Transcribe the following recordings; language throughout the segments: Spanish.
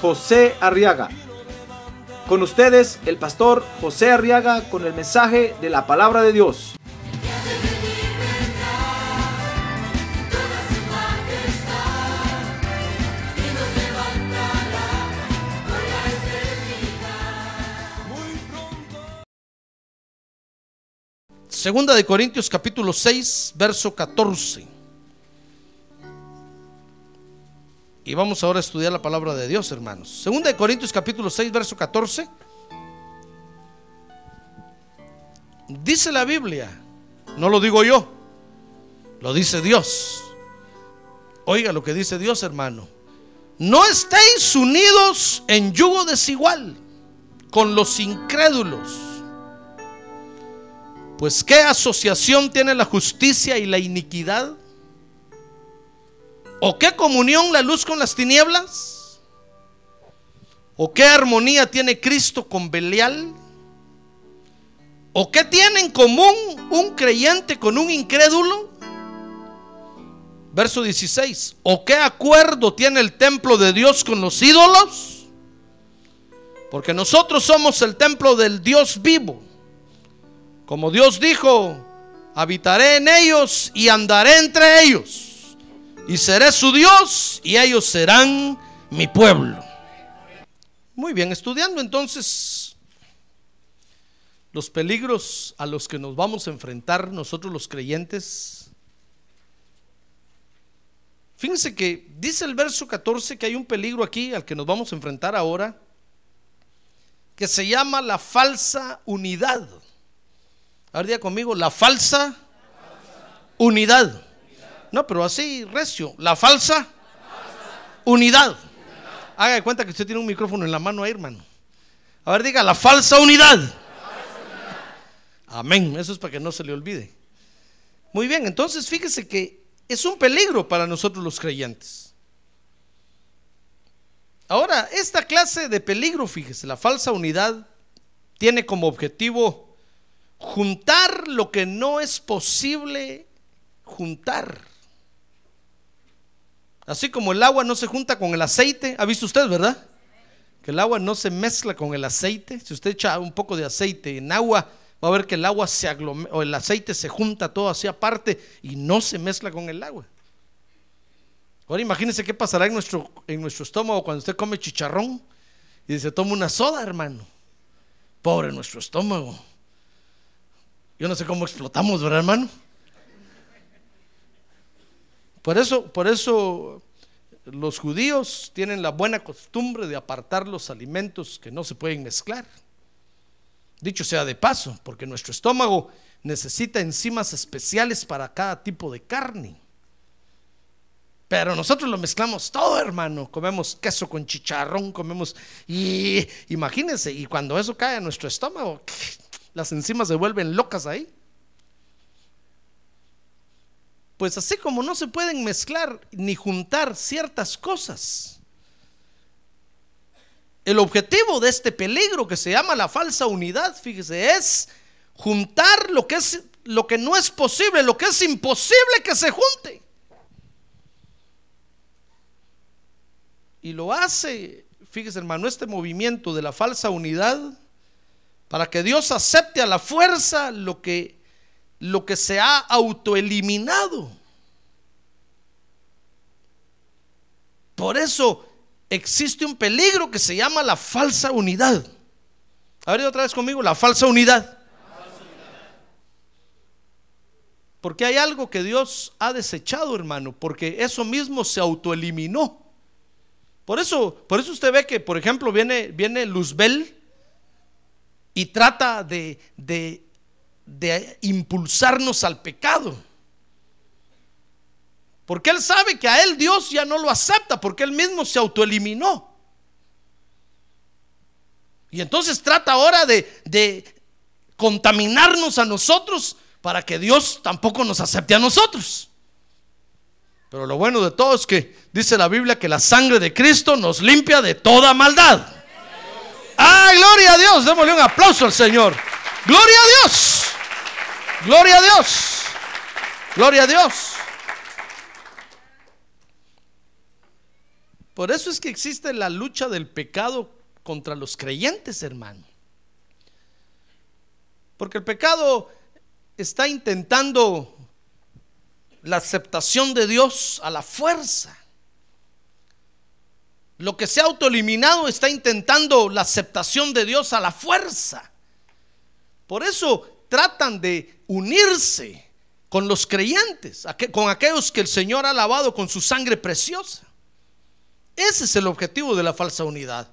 José Arriaga. Con ustedes, el pastor José Arriaga con el mensaje de la palabra de Dios. Segunda de Corintios capítulo 6, verso 14. Y vamos ahora a estudiar la palabra de Dios, hermanos. Segunda de Corintios capítulo 6, verso 14. Dice la Biblia, no lo digo yo, lo dice Dios. Oiga lo que dice Dios, hermano. No estéis unidos en yugo desigual con los incrédulos. Pues ¿qué asociación tiene la justicia y la iniquidad? ¿O qué comunión la luz con las tinieblas? ¿O qué armonía tiene Cristo con Belial? ¿O qué tiene en común un creyente con un incrédulo? Verso 16. ¿O qué acuerdo tiene el templo de Dios con los ídolos? Porque nosotros somos el templo del Dios vivo. Como Dios dijo, habitaré en ellos y andaré entre ellos. Y seré su Dios y ellos serán mi pueblo. Muy bien, estudiando entonces los peligros a los que nos vamos a enfrentar nosotros los creyentes. Fíjense que dice el verso 14 que hay un peligro aquí al que nos vamos a enfrentar ahora, que se llama la falsa unidad. A ver, conmigo, la falsa unidad. No, pero así, recio, la falsa unidad. Haga de cuenta que usted tiene un micrófono en la mano ahí, hermano. A ver, diga, la falsa unidad. Amén, eso es para que no se le olvide. Muy bien, entonces fíjese que es un peligro para nosotros los creyentes. Ahora, esta clase de peligro, fíjese, la falsa unidad tiene como objetivo juntar lo que no es posible juntar. Así como el agua no se junta con el aceite, ¿ha visto usted, verdad? Que el agua no se mezcla con el aceite. Si usted echa un poco de aceite en agua, va a ver que el agua se aglomera, o el aceite se junta todo así aparte y no se mezcla con el agua. Ahora imagínese qué pasará en nuestro, en nuestro estómago cuando usted come chicharrón y se toma una soda, hermano. Pobre nuestro estómago. Yo no sé cómo explotamos, ¿verdad, hermano? Por eso, por eso los judíos tienen la buena costumbre de apartar los alimentos que no se pueden mezclar. Dicho sea de paso, porque nuestro estómago necesita enzimas especiales para cada tipo de carne. Pero nosotros lo mezclamos todo, hermano. Comemos queso con chicharrón, comemos... Y imagínense, y cuando eso cae a nuestro estómago, las enzimas se vuelven locas ahí. Pues así como no se pueden mezclar ni juntar ciertas cosas. El objetivo de este peligro que se llama la falsa unidad, fíjese, es juntar lo que es lo que no es posible, lo que es imposible que se junte. Y lo hace, fíjese hermano, este movimiento de la falsa unidad para que Dios acepte a la fuerza lo que lo que se ha autoeliminado. Por eso existe un peligro que se llama la falsa unidad. A ver otra vez conmigo, la falsa unidad. Porque hay algo que Dios ha desechado, hermano, porque eso mismo se autoeliminó. Por eso, por eso usted ve que, por ejemplo, viene, viene Luzbel y trata de, de, de impulsarnos al pecado. Porque él sabe que a él Dios ya no lo acepta, porque él mismo se autoeliminó. Y entonces trata ahora de, de contaminarnos a nosotros para que Dios tampoco nos acepte a nosotros. Pero lo bueno de todo es que dice la Biblia que la sangre de Cristo nos limpia de toda maldad. ¡Ay, gloria a Dios! Démosle un aplauso al Señor. ¡Gloria a Dios! ¡Gloria a Dios! ¡Gloria a Dios! Por eso es que existe la lucha del pecado contra los creyentes, hermano. Porque el pecado está intentando la aceptación de Dios a la fuerza. Lo que se ha autoeliminado está intentando la aceptación de Dios a la fuerza. Por eso tratan de unirse con los creyentes, con aquellos que el Señor ha lavado con su sangre preciosa. Ese es el objetivo de la falsa unidad.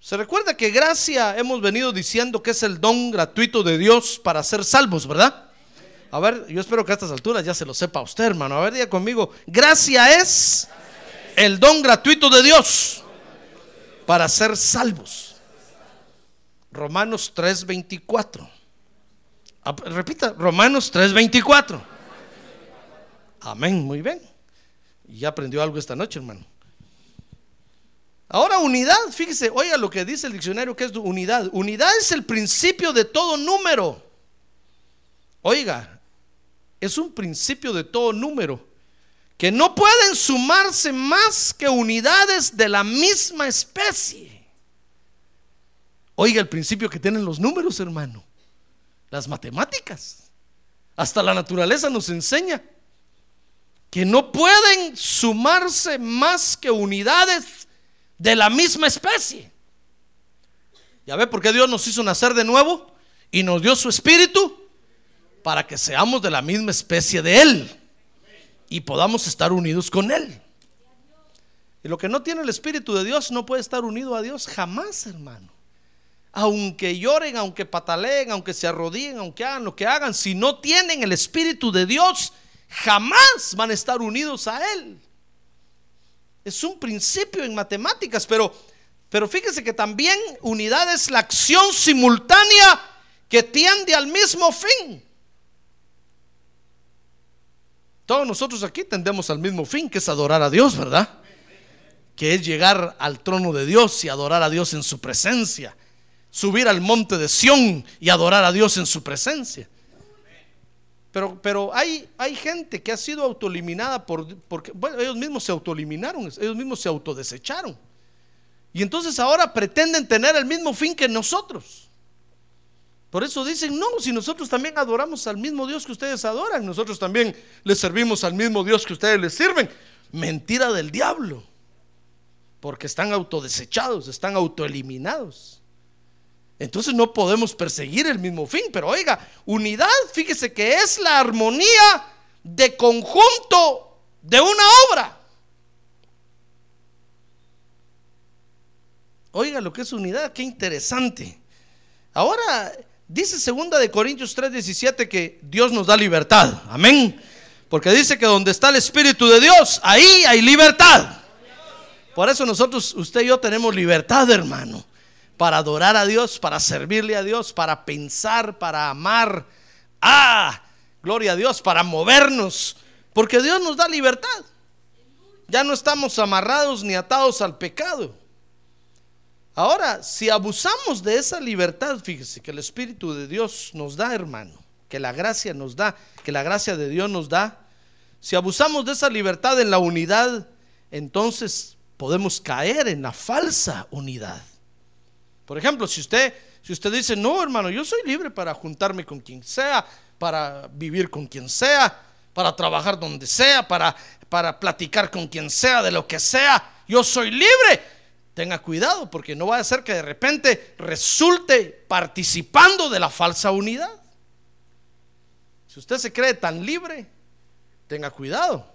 Se recuerda que gracia hemos venido diciendo que es el don gratuito de Dios para ser salvos, ¿verdad? A ver, yo espero que a estas alturas ya se lo sepa usted, hermano. A ver, diga conmigo, gracia es el don gratuito de Dios para ser salvos. Romanos 3:24. Ah, repita, Romanos 3:24. Amén, muy bien. Ya aprendió algo esta noche, hermano. Ahora unidad, fíjese, oiga lo que dice el diccionario que es unidad. Unidad es el principio de todo número. Oiga, es un principio de todo número que no pueden sumarse más que unidades de la misma especie. Oiga el principio que tienen los números, hermano. Las matemáticas. Hasta la naturaleza nos enseña que no pueden sumarse más que unidades de la misma especie. ¿Ya ve por qué Dios nos hizo nacer de nuevo? Y nos dio su espíritu para que seamos de la misma especie de Él y podamos estar unidos con Él. Y lo que no tiene el Espíritu de Dios no puede estar unido a Dios jamás, hermano. Aunque lloren, aunque pataleen, aunque se arrodillen, aunque hagan lo que hagan, si no tienen el Espíritu de Dios, jamás van a estar unidos a Él. Es un principio en matemáticas, pero, pero fíjese que también unidad es la acción simultánea que tiende al mismo fin. Todos nosotros aquí tendemos al mismo fin, que es adorar a Dios, ¿verdad? Que es llegar al trono de Dios y adorar a Dios en su presencia. Subir al monte de Sión y adorar a Dios en su presencia. Pero, pero hay, hay gente que ha sido autoeliminada por, porque bueno, ellos mismos se autoeliminaron, ellos mismos se autodesecharon. Y entonces ahora pretenden tener el mismo fin que nosotros. Por eso dicen, no, si nosotros también adoramos al mismo Dios que ustedes adoran, nosotros también les servimos al mismo Dios que ustedes les sirven. Mentira del diablo. Porque están autodesechados, están autoeliminados. Entonces no podemos perseguir el mismo fin. Pero oiga, unidad, fíjese que es la armonía de conjunto de una obra. Oiga lo que es unidad, qué interesante. Ahora dice segunda de Corintios 3:17 que Dios nos da libertad. Amén. Porque dice que donde está el espíritu de Dios, ahí hay libertad. Por eso nosotros usted y yo tenemos libertad, hermano para adorar a Dios, para servirle a Dios, para pensar, para amar. Ah, gloria a Dios, para movernos, porque Dios nos da libertad. Ya no estamos amarrados ni atados al pecado. Ahora, si abusamos de esa libertad, fíjese que el Espíritu de Dios nos da, hermano, que la gracia nos da, que la gracia de Dios nos da. Si abusamos de esa libertad en la unidad, entonces podemos caer en la falsa unidad. Por ejemplo, si usted, si usted dice, no, hermano, yo soy libre para juntarme con quien sea, para vivir con quien sea, para trabajar donde sea, para, para platicar con quien sea, de lo que sea, yo soy libre. Tenga cuidado porque no va a ser que de repente resulte participando de la falsa unidad. Si usted se cree tan libre, tenga cuidado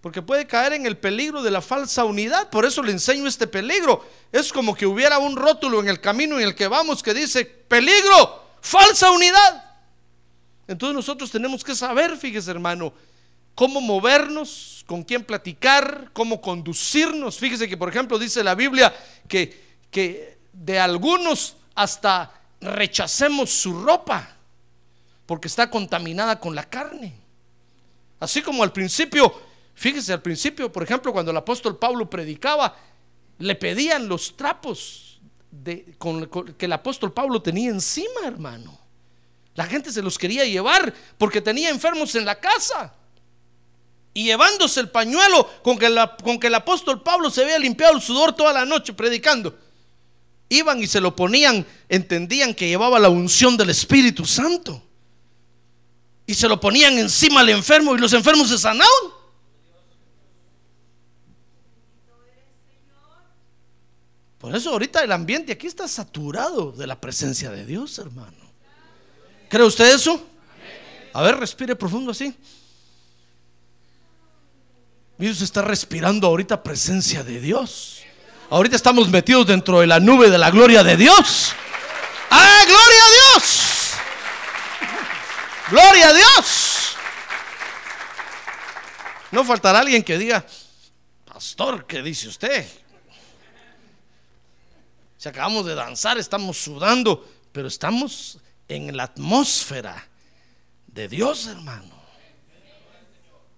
porque puede caer en el peligro de la falsa unidad. Por eso le enseño este peligro. Es como que hubiera un rótulo en el camino en el que vamos que dice, peligro, falsa unidad. Entonces nosotros tenemos que saber, fíjese hermano, cómo movernos, con quién platicar, cómo conducirnos. Fíjese que, por ejemplo, dice la Biblia que, que de algunos hasta rechacemos su ropa porque está contaminada con la carne. Así como al principio, fíjese, al principio, por ejemplo, cuando el apóstol Pablo predicaba, le pedían los trapos que el apóstol Pablo tenía encima, hermano. La gente se los quería llevar porque tenía enfermos en la casa. Y llevándose el pañuelo con que, con que el apóstol Pablo se había limpiado el sudor toda la noche predicando. Iban y se lo ponían, entendían que llevaba la unción del Espíritu Santo. Y se lo ponían encima al enfermo y los enfermos se sanaban. Eso ahorita el ambiente aquí está saturado de la presencia de Dios, hermano. ¿Cree usted eso? A ver, respire profundo así. Dios está respirando ahorita presencia de Dios. Ahorita estamos metidos dentro de la nube de la gloria de Dios. ¡Ah, gloria a Dios! ¡Gloria a Dios! No faltará alguien que diga, pastor, ¿qué dice usted? Si acabamos de danzar, estamos sudando, pero estamos en la atmósfera de Dios, hermano.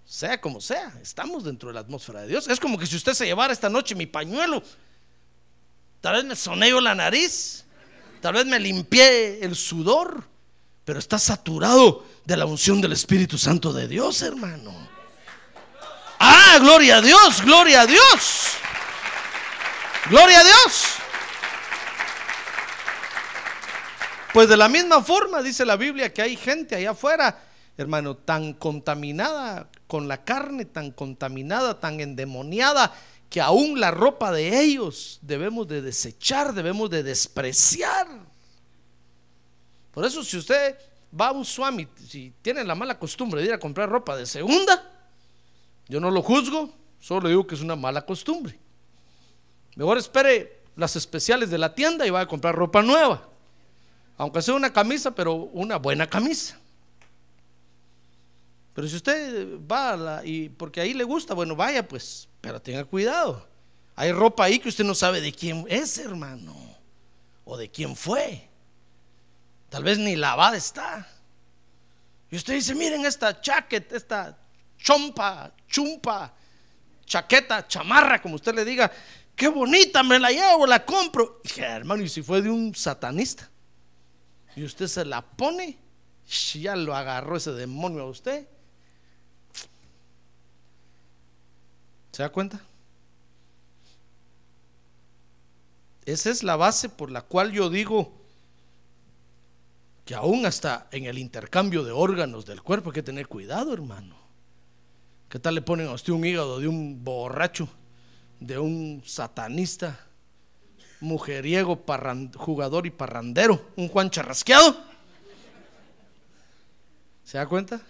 Sea como sea, estamos dentro de la atmósfera de Dios. Es como que si usted se llevara esta noche mi pañuelo, tal vez me soneo la nariz, tal vez me limpié el sudor, pero está saturado de la unción del Espíritu Santo de Dios, hermano. Ah, gloria a Dios, gloria a Dios. Gloria a Dios. Pues de la misma forma dice la Biblia que hay gente allá afuera, hermano, tan contaminada con la carne, tan contaminada, tan endemoniada, que aún la ropa de ellos debemos de desechar, debemos de despreciar. Por eso si usted va a un swami, si tiene la mala costumbre de ir a comprar ropa de segunda, yo no lo juzgo, solo digo que es una mala costumbre. Mejor espere las especiales de la tienda y va a comprar ropa nueva. Aunque sea una camisa, pero una buena camisa. Pero si usted va y porque ahí le gusta, bueno, vaya pues, pero tenga cuidado. Hay ropa ahí que usted no sabe de quién es, hermano, o de quién fue. Tal vez ni lavada está. Y usted dice, miren esta chaqueta, esta chompa, chumpa, chaqueta, chamarra, como usted le diga, qué bonita, me la llevo, la compro. Y hermano, y si fue de un satanista y usted se la pone, ya lo agarró ese demonio a usted. ¿Se da cuenta? Esa es la base por la cual yo digo que aún hasta en el intercambio de órganos del cuerpo hay que tener cuidado, hermano. ¿Qué tal le ponen a usted un hígado de un borracho, de un satanista? Mujeriego, jugador y parrandero, un Juan charrasqueado. ¿Se da cuenta?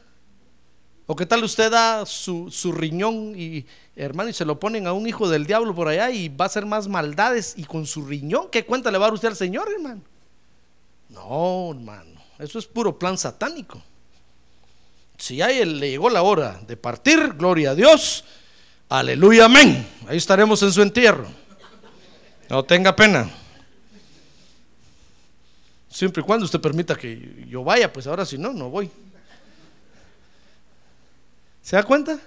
¿O qué tal usted da su, riñón y hermano y se lo ponen a un hijo del diablo por allá y va a hacer más maldades y con su riñón, ¿qué cuenta le va a dar usted al Señor, hermano? No, hermano, eso es puro plan satánico. Si ya le llegó la hora de partir, gloria a Dios, aleluya, amén. Ahí estaremos en su entierro. No tenga pena. Siempre y cuando usted permita que yo vaya, pues ahora si no, no voy. ¿Se da cuenta?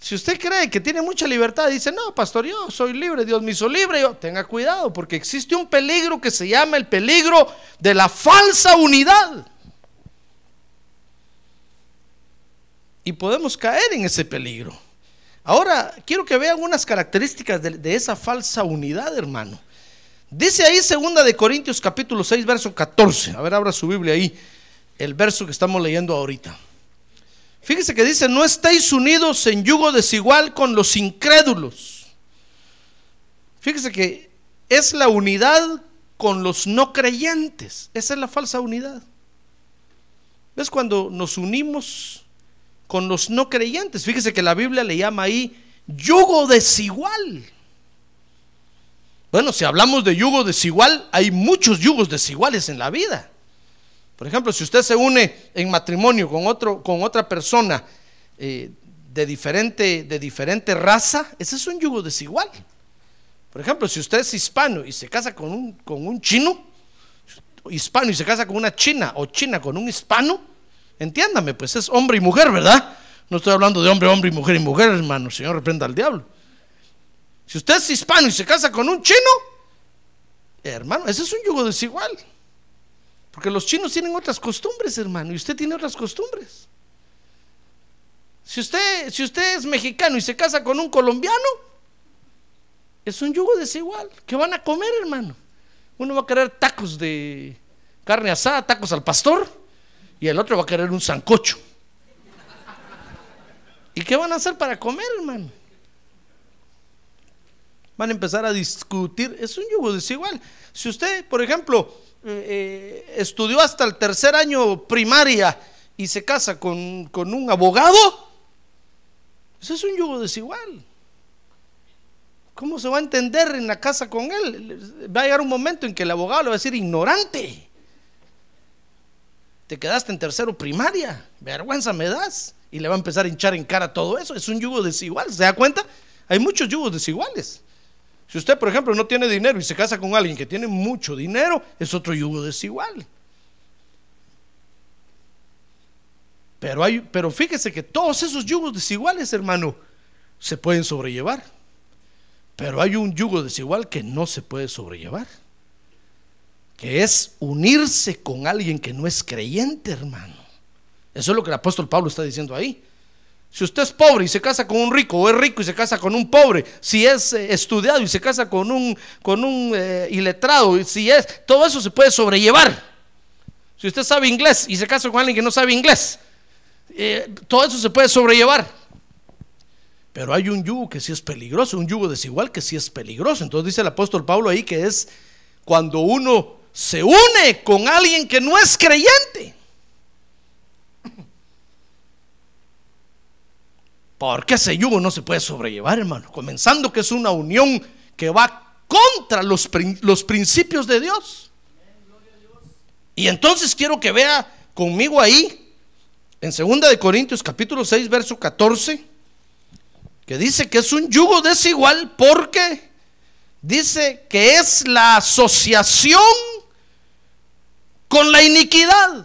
Si usted cree que tiene mucha libertad, dice, no, pastor, yo soy libre, Dios me hizo libre, yo, tenga cuidado, porque existe un peligro que se llama el peligro de la falsa unidad. Y podemos caer en ese peligro. Ahora, quiero que vean unas características de, esa falsa unidad, hermano. Dice ahí segunda de Corintios capítulo 6, verso 14. A ver, abra su Biblia ahí, el verso que estamos leyendo ahorita. Fíjese que dice, no estáis unidos en yugo desigual con los incrédulos. Fíjese que es la unidad con los no creyentes. Esa es la falsa unidad. ¿Ves cuando nos unimos con los no creyentes. Fíjese que la Biblia le llama ahí yugo desigual. Bueno, si hablamos de yugo desigual, hay muchos yugos desiguales en la vida. Por ejemplo, si usted se une en matrimonio con, otro, con otra persona eh, de, diferente, de diferente raza, ese es un yugo desigual. Por ejemplo, si usted es hispano y se casa con un, con un chino, hispano y se casa con una china o china con un hispano, entiéndame, pues es hombre y mujer, ¿verdad? No estoy hablando de hombre, hombre y mujer y mujer, hermano. Señor, reprenda al diablo. Si usted es hispano y se casa con un chino, hermano, ese es un yugo desigual. Porque los chinos tienen otras costumbres, hermano, y usted tiene otras costumbres. Si usted, si usted es mexicano y se casa con un colombiano, es un yugo desigual. ¿Qué van a comer, hermano? Uno va a querer tacos de carne asada, tacos al pastor, y el otro va a querer un sancocho. ¿Y qué van a hacer para comer, hermano? Van a empezar a discutir. Es un yugo desigual. Si usted, por ejemplo, eh, eh, estudió hasta el tercer año primaria y se casa con, con un abogado, eso es un yugo desigual. ¿Cómo se va a entender en la casa con él? Va a llegar un momento en que el abogado le va a decir ignorante. Te quedaste en tercero primaria, vergüenza me das. Y le va a empezar a hinchar en cara todo eso. Es un yugo desigual, ¿se da cuenta? Hay muchos yugos desiguales. Si usted, por ejemplo, no tiene dinero y se casa con alguien que tiene mucho dinero, es otro yugo desigual. Pero, pero fíjese que todos esos yugos desiguales, hermano, se pueden sobrellevar. Pero hay un yugo desigual que no se puede sobrellevar. Que es unirse con alguien que no es creyente, hermano. Eso es lo que el apóstol Pablo está diciendo ahí. Si usted es pobre y se casa con un rico, o es rico y se casa con un pobre, si es eh, estudiado y se casa con un, con un eh, iletrado, si es, todo eso se puede sobrellevar. Si usted sabe inglés y se casa con alguien que no sabe inglés, eh, todo eso se puede sobrellevar. Pero hay un yugo que sí es peligroso, un yugo desigual que sí es peligroso. Entonces dice el apóstol Pablo ahí que es cuando uno se une con alguien que no es creyente. Porque ese yugo no se puede sobrellevar, hermano. Comenzando que es una unión que va contra los, los principios de Dios. Y entonces quiero que vea conmigo ahí, en 2 de Corintios capítulo 6, verso 14, que dice que es un yugo desigual porque dice que es la asociación con la iniquidad.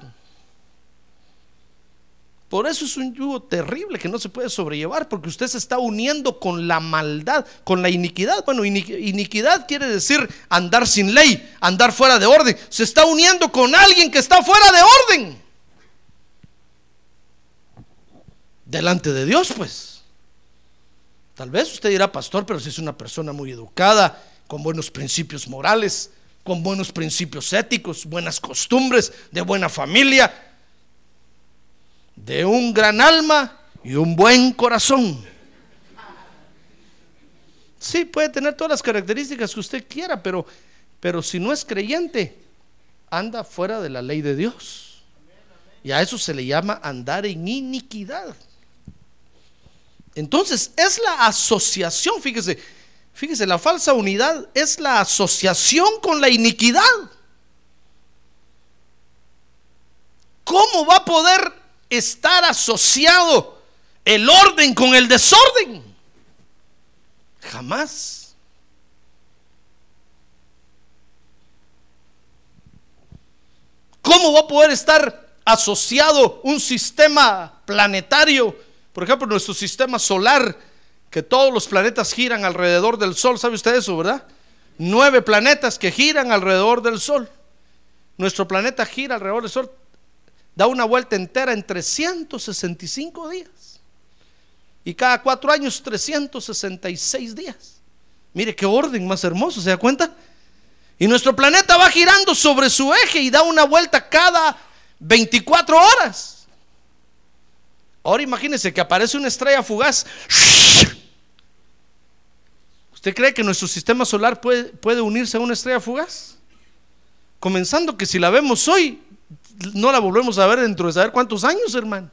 Por eso es un yugo terrible que no se puede sobrellevar, porque usted se está uniendo con la maldad, con la iniquidad. Bueno, iniquidad quiere decir andar sin ley, andar fuera de orden. Se está uniendo con alguien que está fuera de orden. Delante de Dios, pues. Tal vez usted dirá, pastor, pero si es una persona muy educada, con buenos principios morales, con buenos principios éticos, buenas costumbres, de buena familia de un gran alma y un buen corazón. Sí, puede tener todas las características que usted quiera, pero, pero si no es creyente, anda fuera de la ley de Dios. Y a eso se le llama andar en iniquidad. Entonces, es la asociación, fíjese, fíjese, la falsa unidad es la asociación con la iniquidad. ¿Cómo va a poder estar asociado el orden con el desorden. Jamás. ¿Cómo va a poder estar asociado un sistema planetario? Por ejemplo, nuestro sistema solar, que todos los planetas giran alrededor del Sol. ¿Sabe usted eso, verdad? Nueve planetas que giran alrededor del Sol. Nuestro planeta gira alrededor del Sol da una vuelta entera en 365 días. Y cada cuatro años 366 días. Mire qué orden más hermoso, ¿se da cuenta? Y nuestro planeta va girando sobre su eje y da una vuelta cada 24 horas. Ahora imagínese que aparece una estrella fugaz. ¿Usted cree que nuestro sistema solar puede, puede unirse a una estrella fugaz? Comenzando que si la vemos hoy, no la volvemos a ver dentro de saber cuántos años, hermano.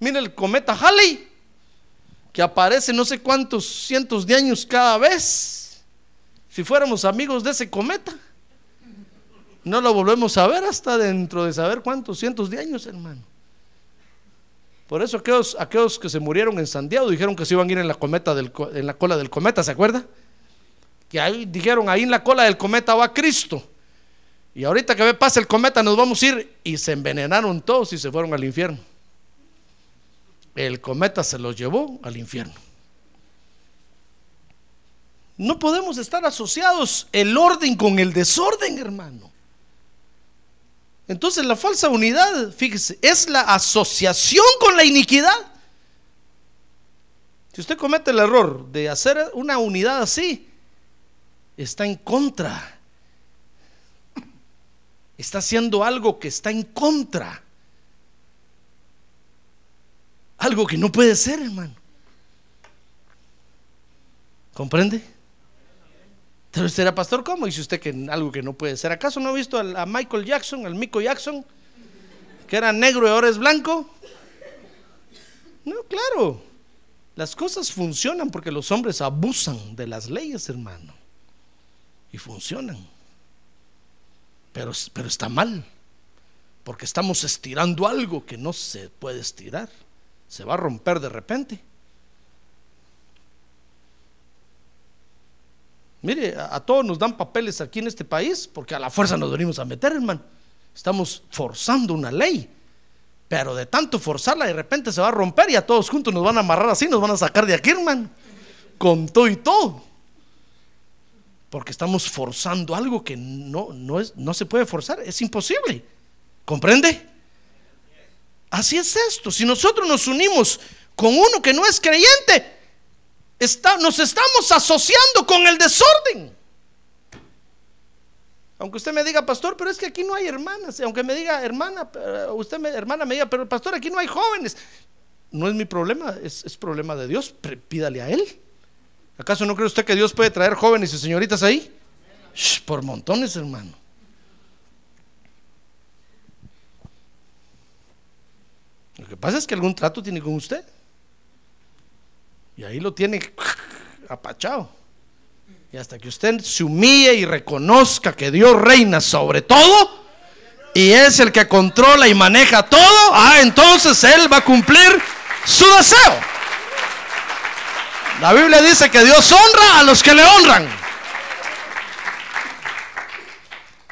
Mira el cometa Halley, que aparece no sé cuántos cientos de años cada vez. Si fuéramos amigos de ese cometa. No lo volvemos a ver hasta dentro de saber cuántos cientos de años, hermano. Por eso aquellos, que se murieron en Santiago dijeron que se iban a ir en la, cometa en la cola del cometa, ¿se acuerda? Que ahí dijeron, ahí en la cola del cometa va Cristo. Y ahorita que pasa el cometa nos vamos a ir y se envenenaron todos y se fueron al infierno. El cometa se los llevó al infierno. No podemos estar asociados el orden con el desorden, hermano. Entonces la falsa unidad, fíjese, es la asociación con la iniquidad. Si usted comete el error de hacer una unidad así, está en contra. Está haciendo algo que está en contra. Algo que no puede ser, hermano. ¿Comprende? Usted era pastor, ¿cómo dice usted que algo que no puede ser? ¿Acaso no ha visto a Michael Jackson, al Mico Jackson, que era negro y ahora es blanco? No, claro. Las cosas funcionan porque los hombres abusan de las leyes, hermano. Y funcionan. Pero, pero está mal. Porque estamos estirando algo que no se puede estirar. Se va a romper de repente. Mire, a, todos nos dan papeles aquí en este país porque a la fuerza nos venimos a meter, hermano. Estamos forzando una ley. Pero de tanto forzarla, de repente se va a romper y a todos juntos nos van a amarrar así, nos van a sacar de aquí, hermano. Con todo y todo. Porque estamos forzando algo que no, no, es, no se puede forzar, es imposible. ¿Comprende? Así es esto. Si nosotros nos unimos con uno que no es creyente, nos estamos asociando con el desorden. Aunque usted me diga, pastor, pero es que aquí no hay hermanas. Aunque me diga, hermana, usted me, hermana me diga, pero pastor, aquí no hay jóvenes. No es mi problema, es, problema de Dios. Pídale a Él. ¿Acaso no cree usted que Dios puede traer jóvenes y señoritas ahí? por montones, hermano. Lo que pasa es que algún trato tiene con usted. Y ahí lo tiene apachado. Y hasta que usted se humille y reconozca que Dios reina sobre todo y es el que controla y maneja todo, ah, entonces Él va a cumplir su deseo. La Biblia dice que Dios honra a los que le honran.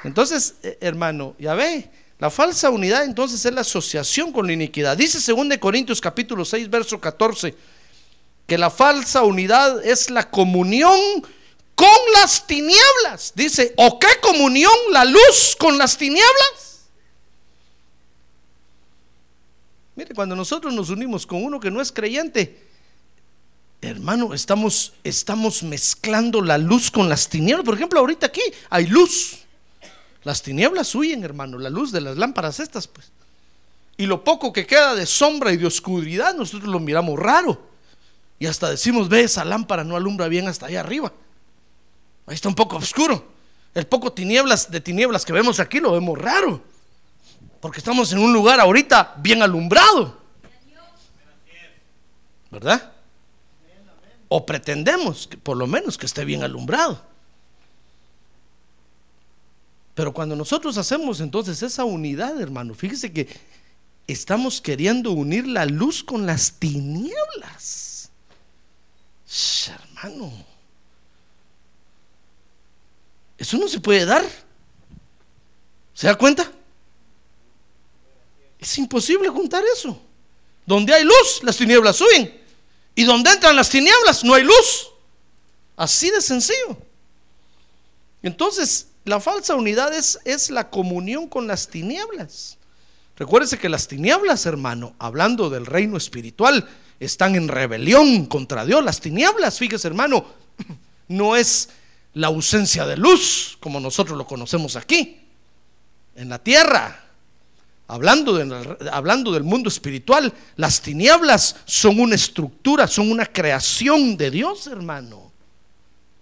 Entonces, eh, hermano, ya ve, la falsa unidad entonces es la asociación con la iniquidad. Dice 2 Corintios capítulo 6, verso 14 que la falsa unidad es la comunión con las tinieblas. Dice, ¿o qué comunión la luz con las tinieblas? Mire, cuando nosotros nos unimos con uno que no es creyente, hermano, estamos, estamos mezclando la luz con las tinieblas. Por ejemplo, ahorita aquí hay luz. Las tinieblas huyen, hermano, la luz de las lámparas estas, pues. Y lo poco que queda de sombra y de oscuridad, nosotros lo miramos raro. Y hasta decimos, ve, esa lámpara no alumbra bien hasta allá arriba. Ahí está un poco oscuro. El poco tinieblas de tinieblas que vemos aquí lo vemos raro. Porque estamos en un lugar ahorita bien alumbrado. ¿Verdad? O pretendemos que por lo menos que esté bien alumbrado. Pero cuando nosotros hacemos entonces esa unidad, hermano, fíjese que estamos queriendo unir la luz con las tinieblas hermano, eso no se puede dar. ¿Se da cuenta? Es imposible juntar eso. Donde hay luz, las tinieblas suben. Y donde entran las tinieblas, no hay luz. Así de sencillo. Entonces, la falsa unidad es, es la comunión con las tinieblas. Recuérdese que las tinieblas, hermano, hablando del reino espiritual, están en rebelión contra Dios. Las tinieblas, fíjese hermano, no es la ausencia de luz como nosotros lo conocemos aquí, en la tierra. Hablando, hablando del mundo espiritual, las tinieblas son una estructura, son una creación de Dios, hermano.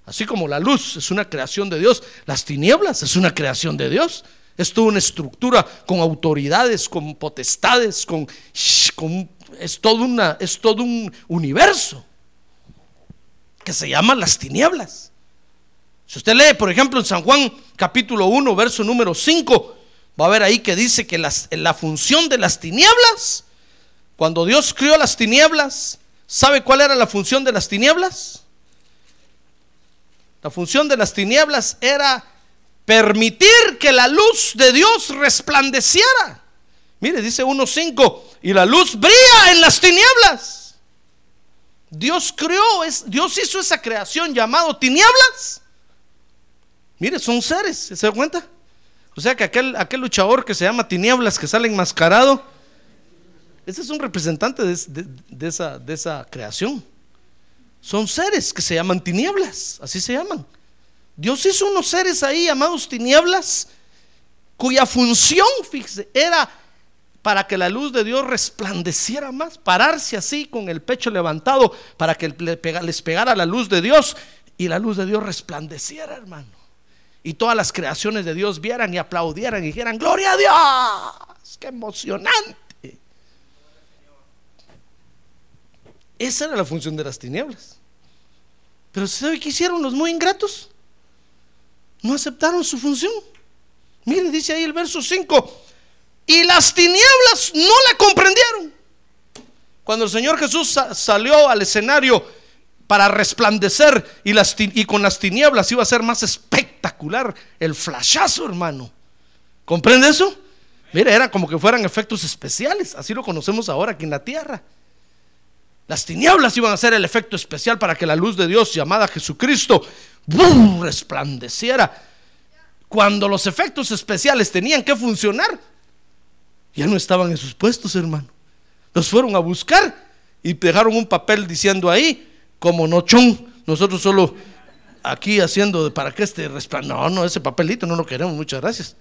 Así como la luz es una creación de Dios, las tinieblas es una creación de Dios. Es toda una estructura con autoridades, con potestades, con, con es todo, una, es todo un universo que se llama las tinieblas. Si usted lee, por ejemplo, en San Juan capítulo 1, verso número 5, va a ver ahí que dice que las, la función de las tinieblas, cuando Dios crió las tinieblas, ¿sabe cuál era la función de las tinieblas? La función de las tinieblas era permitir que la luz de Dios resplandeciera. Mire, dice 1.5, y la luz brilla en las tinieblas. Dios creó, es, Dios hizo esa creación llamado tinieblas. Mire, son seres, ¿se da cuenta? O sea que aquel, aquel luchador que se llama tinieblas, que sale enmascarado, ese es un representante de, esa, de esa creación. Son seres que se llaman tinieblas, así se llaman. Dios hizo unos seres ahí llamados tinieblas, cuya función, era para que la luz de Dios resplandeciera más, pararse así con el pecho levantado para que les pegara la luz de Dios y la luz de Dios resplandeciera, hermano. Y todas las creaciones de Dios vieran y aplaudieran y dijeran, gloria a Dios, qué emocionante. Esa era la función de las tinieblas. Pero ¿sabe qué hicieron los muy ingratos? No aceptaron su función. Mire, dice ahí el verso 5 y las tinieblas no la comprendieron. Cuando el Señor Jesús salió al escenario para resplandecer y, las, y con las tinieblas iba a ser más espectacular el flashazo, hermano. ¿Comprende eso? Mire, era como que fueran efectos especiales. Así lo conocemos ahora aquí en la tierra. Las tinieblas iban a ser el efecto especial para que la luz de Dios llamada Jesucristo resplandeciera. Cuando los efectos especiales tenían que funcionar, ya no estaban en sus puestos, hermano. Los fueron a buscar y dejaron un papel diciendo ahí, como nochón, nosotros solo aquí haciendo para que este No, no, ese papelito no lo queremos, muchas gracias.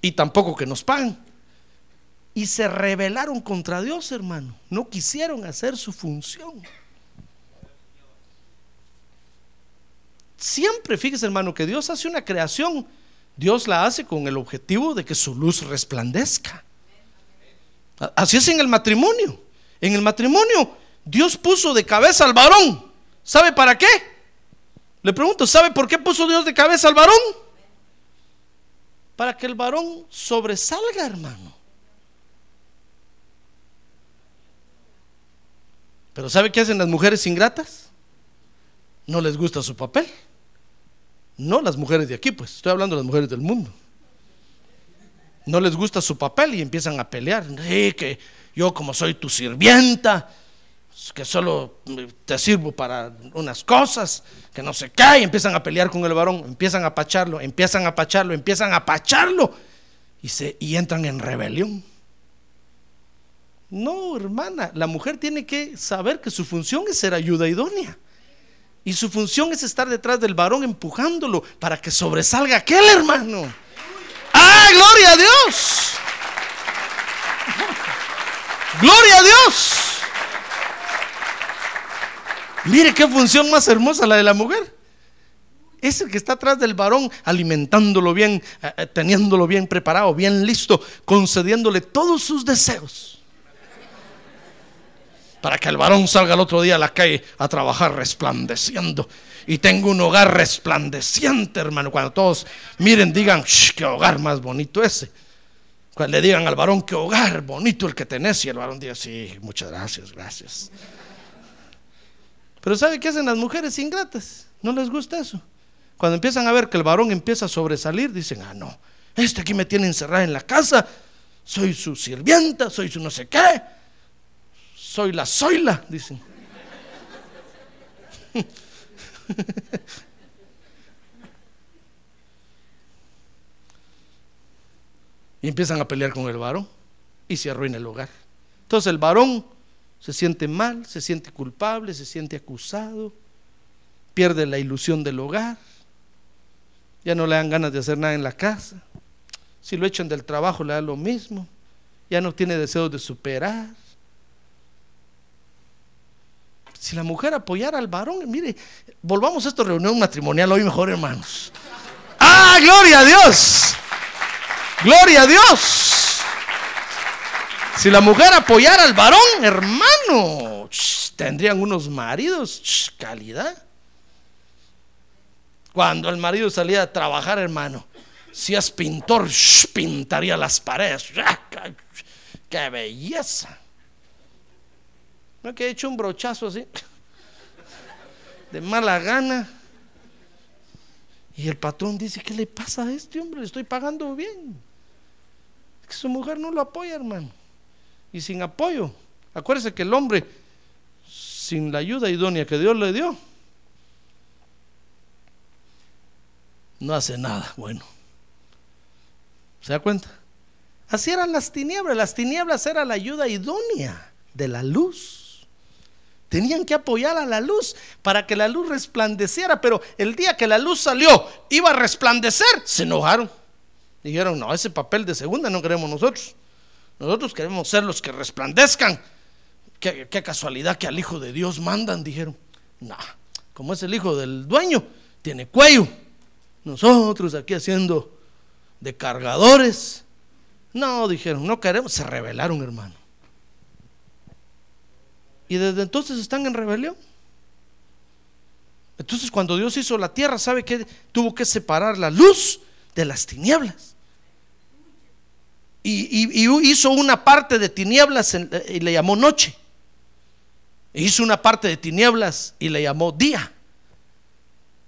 Y tampoco que nos paguen. Y se rebelaron contra Dios, hermano. No quisieron hacer su función. Siempre, fíjese, hermano, que Dios hace una creación. Dios la hace con el objetivo de que su luz resplandezca. Así es en el matrimonio. En el matrimonio Dios puso de cabeza al varón. ¿Sabe para qué? Le pregunto, ¿sabe por qué puso Dios de cabeza al varón? Para que el varón sobresalga, hermano. Pero ¿sabe qué hacen las mujeres ingratas? No les gusta su papel. No las mujeres de aquí, pues estoy hablando de las mujeres del mundo no les gusta su papel y empiezan a pelear. que yo como soy tu sirvienta, que solo te sirvo para unas cosas, que no se cae, empiezan a pelear con el varón, empiezan a pacharlo, empiezan a pacharlo, empiezan a pacharlo y, se, y entran en rebelión. No, hermana, la mujer tiene que saber que su función es ser ayuda idónea. Y su función es estar detrás del varón empujándolo para que sobresalga aquel hermano. ¡Ah, gloria a Dios! ¡Gloria a Dios! Mire qué función más hermosa la de la mujer. Es el que está atrás del varón, alimentándolo bien, eh, eh, teniéndolo bien preparado, bien listo, concediéndole todos sus deseos. Para que el varón salga el otro día a la calle a trabajar resplandeciendo y tengo un hogar resplandeciente, hermano. Cuando todos miren, digan, qué hogar más bonito ese. Cuando le digan al varón, qué hogar bonito el que tenés, y el varón diga, sí, muchas gracias, gracias. Pero ¿sabe qué hacen las mujeres ingratas? No les gusta eso. Cuando empiezan a ver que el varón empieza a sobresalir, dicen, ah, no, este aquí me tiene encerrada en la casa, soy su sirvienta, soy su no sé qué, soy la soila, dicen. y empiezan a pelear con el varón y se arruina el hogar. Entonces el varón se siente mal, se siente culpable, se siente acusado, pierde la ilusión del hogar, ya no le dan ganas de hacer nada en la casa, si lo echan del trabajo le da lo mismo, ya no tiene deseos de superar, si la mujer apoyara al varón, mire, volvamos a esta reunión matrimonial hoy mejor, hermanos. ¡Ah, gloria a Dios! ¡Gloria a Dios! Si la mujer apoyara al varón, hermano, tendrían unos maridos, calidad. Cuando el marido salía a trabajar, hermano, si es pintor, pintaría las paredes. ¡Qué belleza! ¿No que he hecho un brochazo así? De mala gana. Y el patrón dice, ¿qué le pasa a este hombre? Le estoy pagando bien. Es que su mujer no lo apoya, hermano. Y sin apoyo, acuérdese que el hombre, sin la ayuda idónea que Dios le dio, no hace nada bueno. ¿Se da cuenta? Así eran las tinieblas. Las tinieblas era la ayuda idónea de la luz. Tenían que apoyar a la luz para que la luz resplandeciera. Pero el día que la luz salió, iba a resplandecer, se enojaron. Dijeron, no, ese papel de segunda no queremos nosotros. Nosotros queremos ser los que resplandezcan. Qué, casualidad que al Hijo de Dios mandan, dijeron. No, como es el Hijo del dueño, tiene cuello. Nosotros aquí haciendo de cargadores. No, dijeron, no queremos. Se rebelaron, hermano. Y desde entonces están en rebelión. Entonces cuando Dios hizo la tierra, ¿sabe que tuvo que separar la luz de las tinieblas? Y, hizo una parte de tinieblas y le llamó noche. Hizo una parte de tinieblas y le llamó día.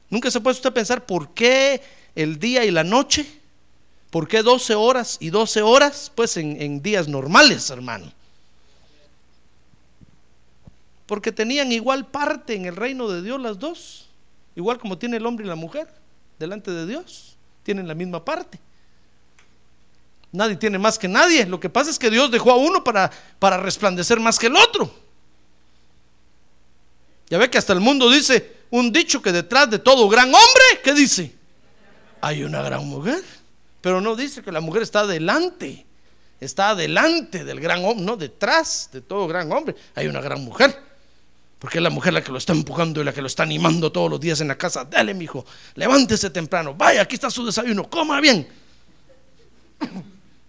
Nunca se puede usted pensar por qué el día y la noche. ¿Por qué 12 horas y 12 horas? Pues en días normales, hermano. Porque tenían igual parte en el reino de Dios las dos. Igual como tiene el hombre y la mujer delante de Dios. Tienen la misma parte. Nadie tiene más que nadie. Lo que pasa es que Dios dejó a uno para, para resplandecer más que el otro. Ya ve que hasta el mundo dice un dicho que detrás de todo gran hombre, ¿qué dice? Hay una gran mujer. Pero no dice que la mujer está adelante. Está adelante del gran hombre, no detrás de todo gran hombre. Hay una gran mujer. Porque es la mujer la que lo está empujando y la que lo está animando todos los días en la casa. Dale, mijo, levántese temprano. Vaya, aquí está su desayuno, coma bien.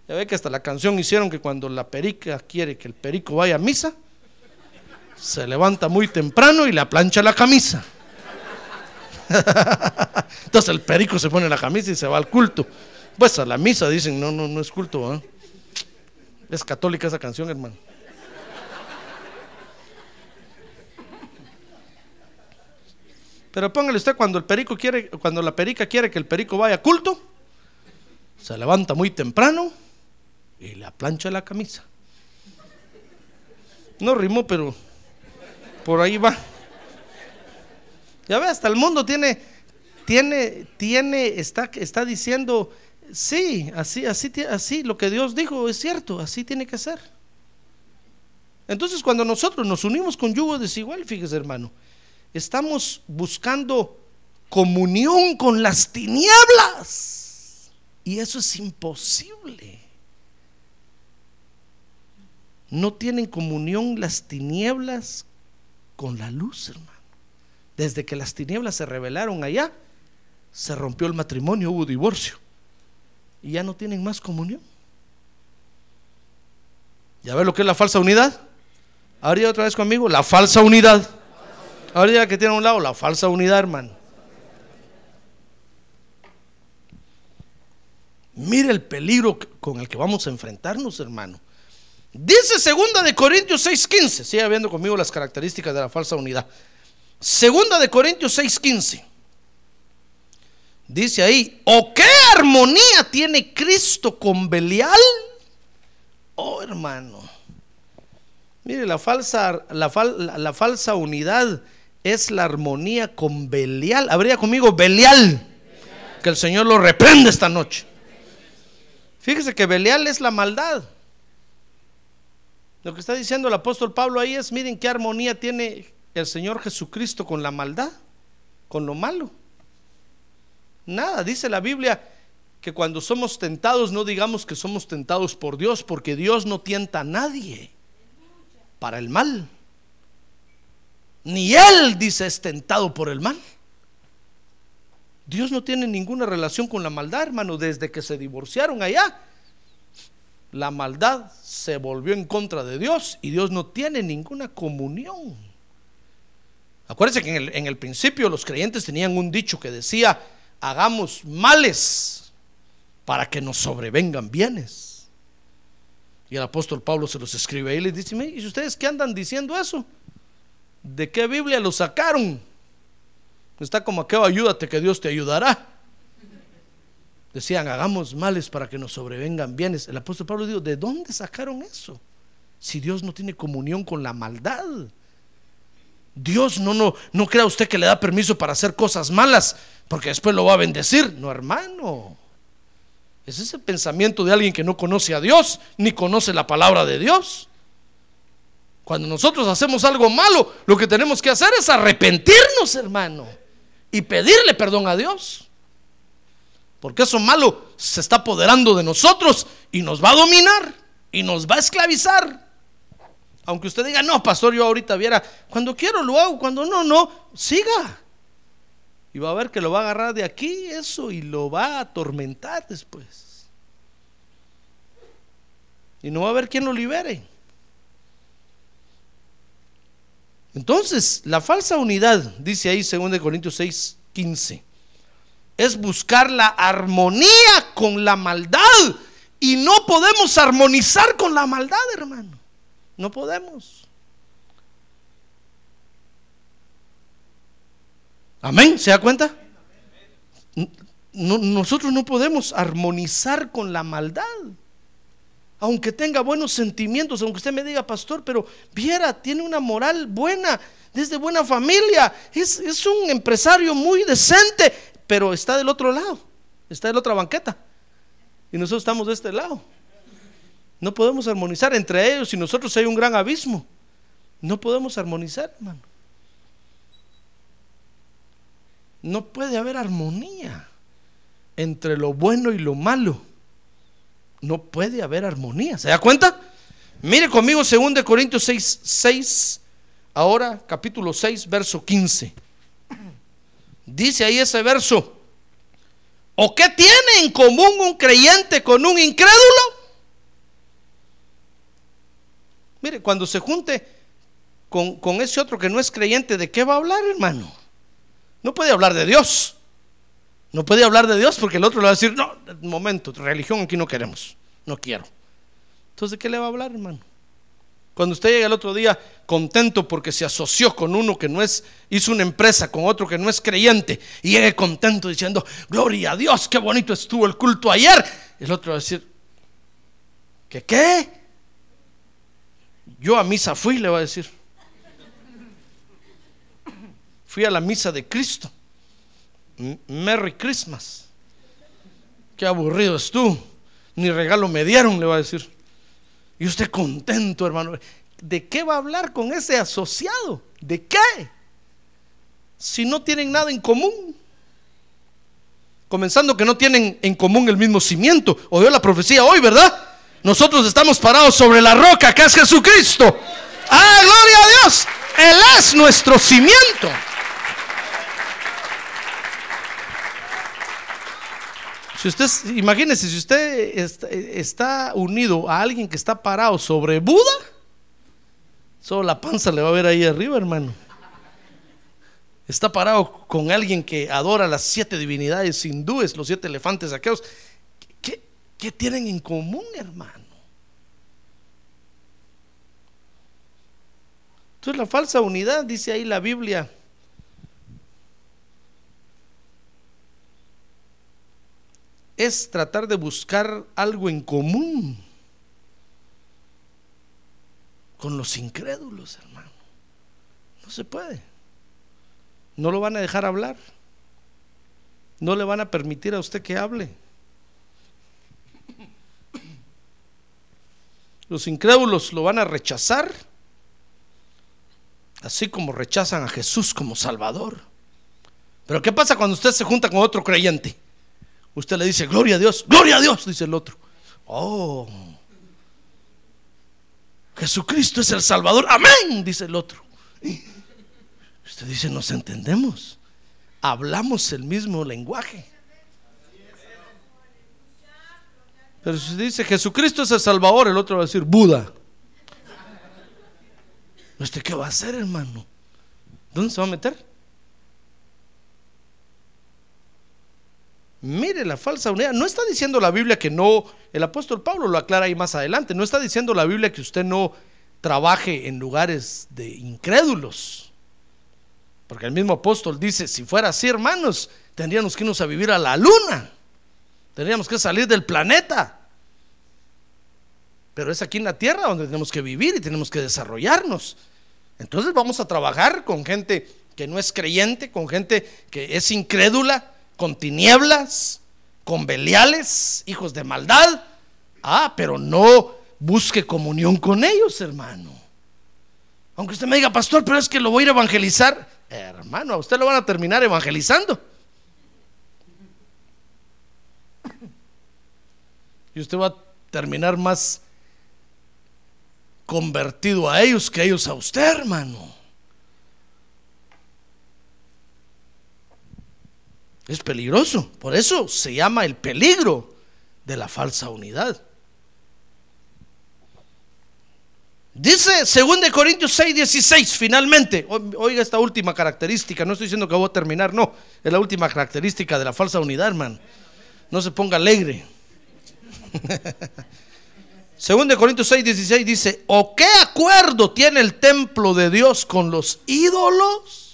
Ya ve que hasta la canción hicieron que cuando la perica quiere que el perico vaya a misa, se levanta muy temprano y le plancha la camisa. Entonces el perico se pone la camisa y se va al culto. Pues a la misa dicen, no, no, no es culto. ¿ah? Es católica esa canción, hermano. Pero póngale usted cuando el perico quiere, cuando la perica quiere que el perico vaya culto, se levanta muy temprano y le plancha la camisa. No rimó, pero por ahí va. Ya ve, hasta el mundo tiene, tiene, tiene, está, está diciendo, sí, así, así, así, lo que Dios dijo es cierto, así tiene que ser. Entonces, cuando nosotros nos unimos con yugo desigual, fíjese, hermano, estamos buscando comunión con las tinieblas. Y eso es imposible. No tienen comunión las tinieblas con la luz, hermano. Desde que las tinieblas se revelaron allá, se rompió el matrimonio, hubo divorcio. Y ya no tienen más comunión. ¿Ya ve lo que es la falsa unidad? Ahora otra vez conmigo, la falsa unidad. Ahora ya que tiene a un lado, la falsa unidad, hermano. Mire el peligro con el que vamos a enfrentarnos, hermano. Dice segunda de Corintios 6:15, siga viendo conmigo las características de la falsa unidad. Segunda de Corintios 6:15. Dice ahí, ¿o qué armonía tiene Cristo con Belial? Oh, hermano. Mire, la falsa, la, fal- la falsa unidad es la armonía con Belial. Habría conmigo Belial. Que el Señor lo reprende esta noche. Fíjese que Belial es la maldad. Lo que está diciendo el apóstol Pablo ahí es, miren qué armonía tiene el Señor Jesucristo con la maldad, con lo malo. Nada, dice la Biblia que cuando somos tentados no digamos que somos tentados por Dios, porque Dios no tienta a nadie para el mal. Ni Él dice es tentado por el mal. Dios no tiene ninguna relación con la maldad, hermano, desde que se divorciaron allá. La maldad se volvió en contra de Dios y Dios no tiene ninguna comunión. Acuérdense que en el, principio los creyentes tenían un dicho que decía, hagamos males para que nos sobrevengan bienes. Y el apóstol Pablo se los escribe ahí y les dice, "Mire, ¿y ustedes qué andan diciendo eso? ¿De qué Biblia lo sacaron? Está como aquello, ayúdate que Dios te ayudará. Decían, hagamos males para que nos sobrevengan bienes. El apóstol Pablo dijo, ¿de dónde sacaron eso? Si Dios no tiene comunión con la maldad. Dios no, no, no crea usted que le da permiso para hacer cosas malas, porque después lo va a bendecir. No, hermano. Ese es el pensamiento de alguien que no conoce a Dios, ni conoce la palabra de Dios. Cuando nosotros hacemos algo malo, lo que tenemos que hacer es arrepentirnos, hermano, y pedirle perdón a Dios. Porque eso malo se está apoderando de nosotros y nos va a dominar y nos va a esclavizar. Aunque usted diga, no, pastor, yo ahorita viera, cuando quiero lo hago, cuando no, no, siga. Y va a ver que lo va a agarrar de aquí eso y lo va a atormentar después. Y no va a haber quien lo libere. Entonces, la falsa unidad, dice ahí 2 Corintios 6, 15, es buscar la armonía con la maldad. Y no podemos armonizar con la maldad, hermano. No podemos. Amén, ¿se da cuenta? No- nosotros no podemos armonizar con la maldad. Aunque tenga buenos sentimientos, aunque usted me diga, pastor, pero viera, tiene una moral buena, desde buena familia, es, es un empresario muy decente, pero está del otro lado, está de la otra banqueta. Y nosotros estamos de este lado. No podemos armonizar entre ellos y nosotros hay un gran abismo. No podemos armonizar, hermano. No puede haber armonía entre lo bueno y lo malo. No puede haber armonía. ¿Se da cuenta? Mire conmigo 2 Corintios 6, 6, ahora capítulo 6, verso 15. Dice ahí ese verso. ¿O qué tiene en común un creyente con un incrédulo? Mire, cuando se junte con, con ese otro que no es creyente, ¿de qué va a hablar, hermano? No puede hablar de Dios. No puede hablar de Dios porque el otro le va a decir, no, momento, religión aquí no queremos, no quiero. Entonces, ¿de qué le va a hablar, hermano? Cuando usted llega el otro día contento porque se asoció con uno que no es, hizo una empresa con otro que no es creyente, y llegue contento diciendo, gloria a Dios, qué bonito estuvo el culto ayer. El otro va a decir, ¿qué qué? Yo a misa fui, le va a decir. Fui a la misa de Cristo. Merry Christmas. Qué aburrido es tú. Ni regalo me dieron, le va a decir. Y usted contento, hermano. ¿De qué va a hablar con ese asociado? ¿De qué? Si no tienen nada en común. Comenzando que no tienen en común el mismo cimiento. Oyó la profecía hoy, ¿verdad? Nosotros estamos parados sobre la roca que es Jesucristo. ¡Ah, gloria a Dios! Él es nuestro cimiento. Si usted, imagínese, si usted está, unido a alguien que está parado sobre Buda, solo la panza le va a ver ahí arriba, hermano. Está parado con alguien que adora las siete divinidades hindúes, los siete elefantes aquellos. ¿Qué, qué tienen en común, hermano? Entonces la falsa unidad, dice ahí la Biblia, es tratar de buscar algo en común con los incrédulos, hermano. No se puede. No lo van a dejar hablar. No le van a permitir a usted que hable. Los incrédulos lo van a rechazar, así como rechazan a Jesús como Salvador. Pero ¿qué pasa cuando usted se junta con otro creyente? Usted le dice, gloria a Dios, gloria a Dios, dice el otro. Oh, Jesucristo es el Salvador, amén, dice el otro. Usted dice, nos entendemos, hablamos el mismo lenguaje. Pero si usted dice, Jesucristo es el Salvador, el otro va a decir, Buda. ¿Usted qué va a hacer, hermano? ¿Dónde se va a meter? Mire la falsa unidad. No está diciendo la Biblia que no, el apóstol Pablo lo aclara ahí más adelante, no está diciendo la Biblia que usted no trabaje en lugares de incrédulos. Porque el mismo apóstol dice, si fuera así, hermanos, tendríamos que irnos a vivir a la luna. Tendríamos que salir del planeta. Pero es aquí en la tierra donde tenemos que vivir y tenemos que desarrollarnos. Entonces vamos a trabajar con gente que no es creyente, con gente que es incrédula, con tinieblas, con beliales, hijos de maldad. Ah, pero no busque comunión con ellos, hermano. Aunque usted me diga, pastor, pero es que lo voy a ir a evangelizar. Hermano, a usted lo van a terminar evangelizando. Y usted va a terminar más convertido a ellos que ellos a usted, hermano. Es peligroso. Por eso se llama el peligro de la falsa unidad. Dice 2 Corintios 6, 16, finalmente, oiga esta última característica, no estoy diciendo que voy a terminar, no, es la última característica de la falsa unidad, hermano. No se ponga alegre. 2 Corintios 6, 16 dice, ¿o qué acuerdo tiene el templo de Dios con los ídolos?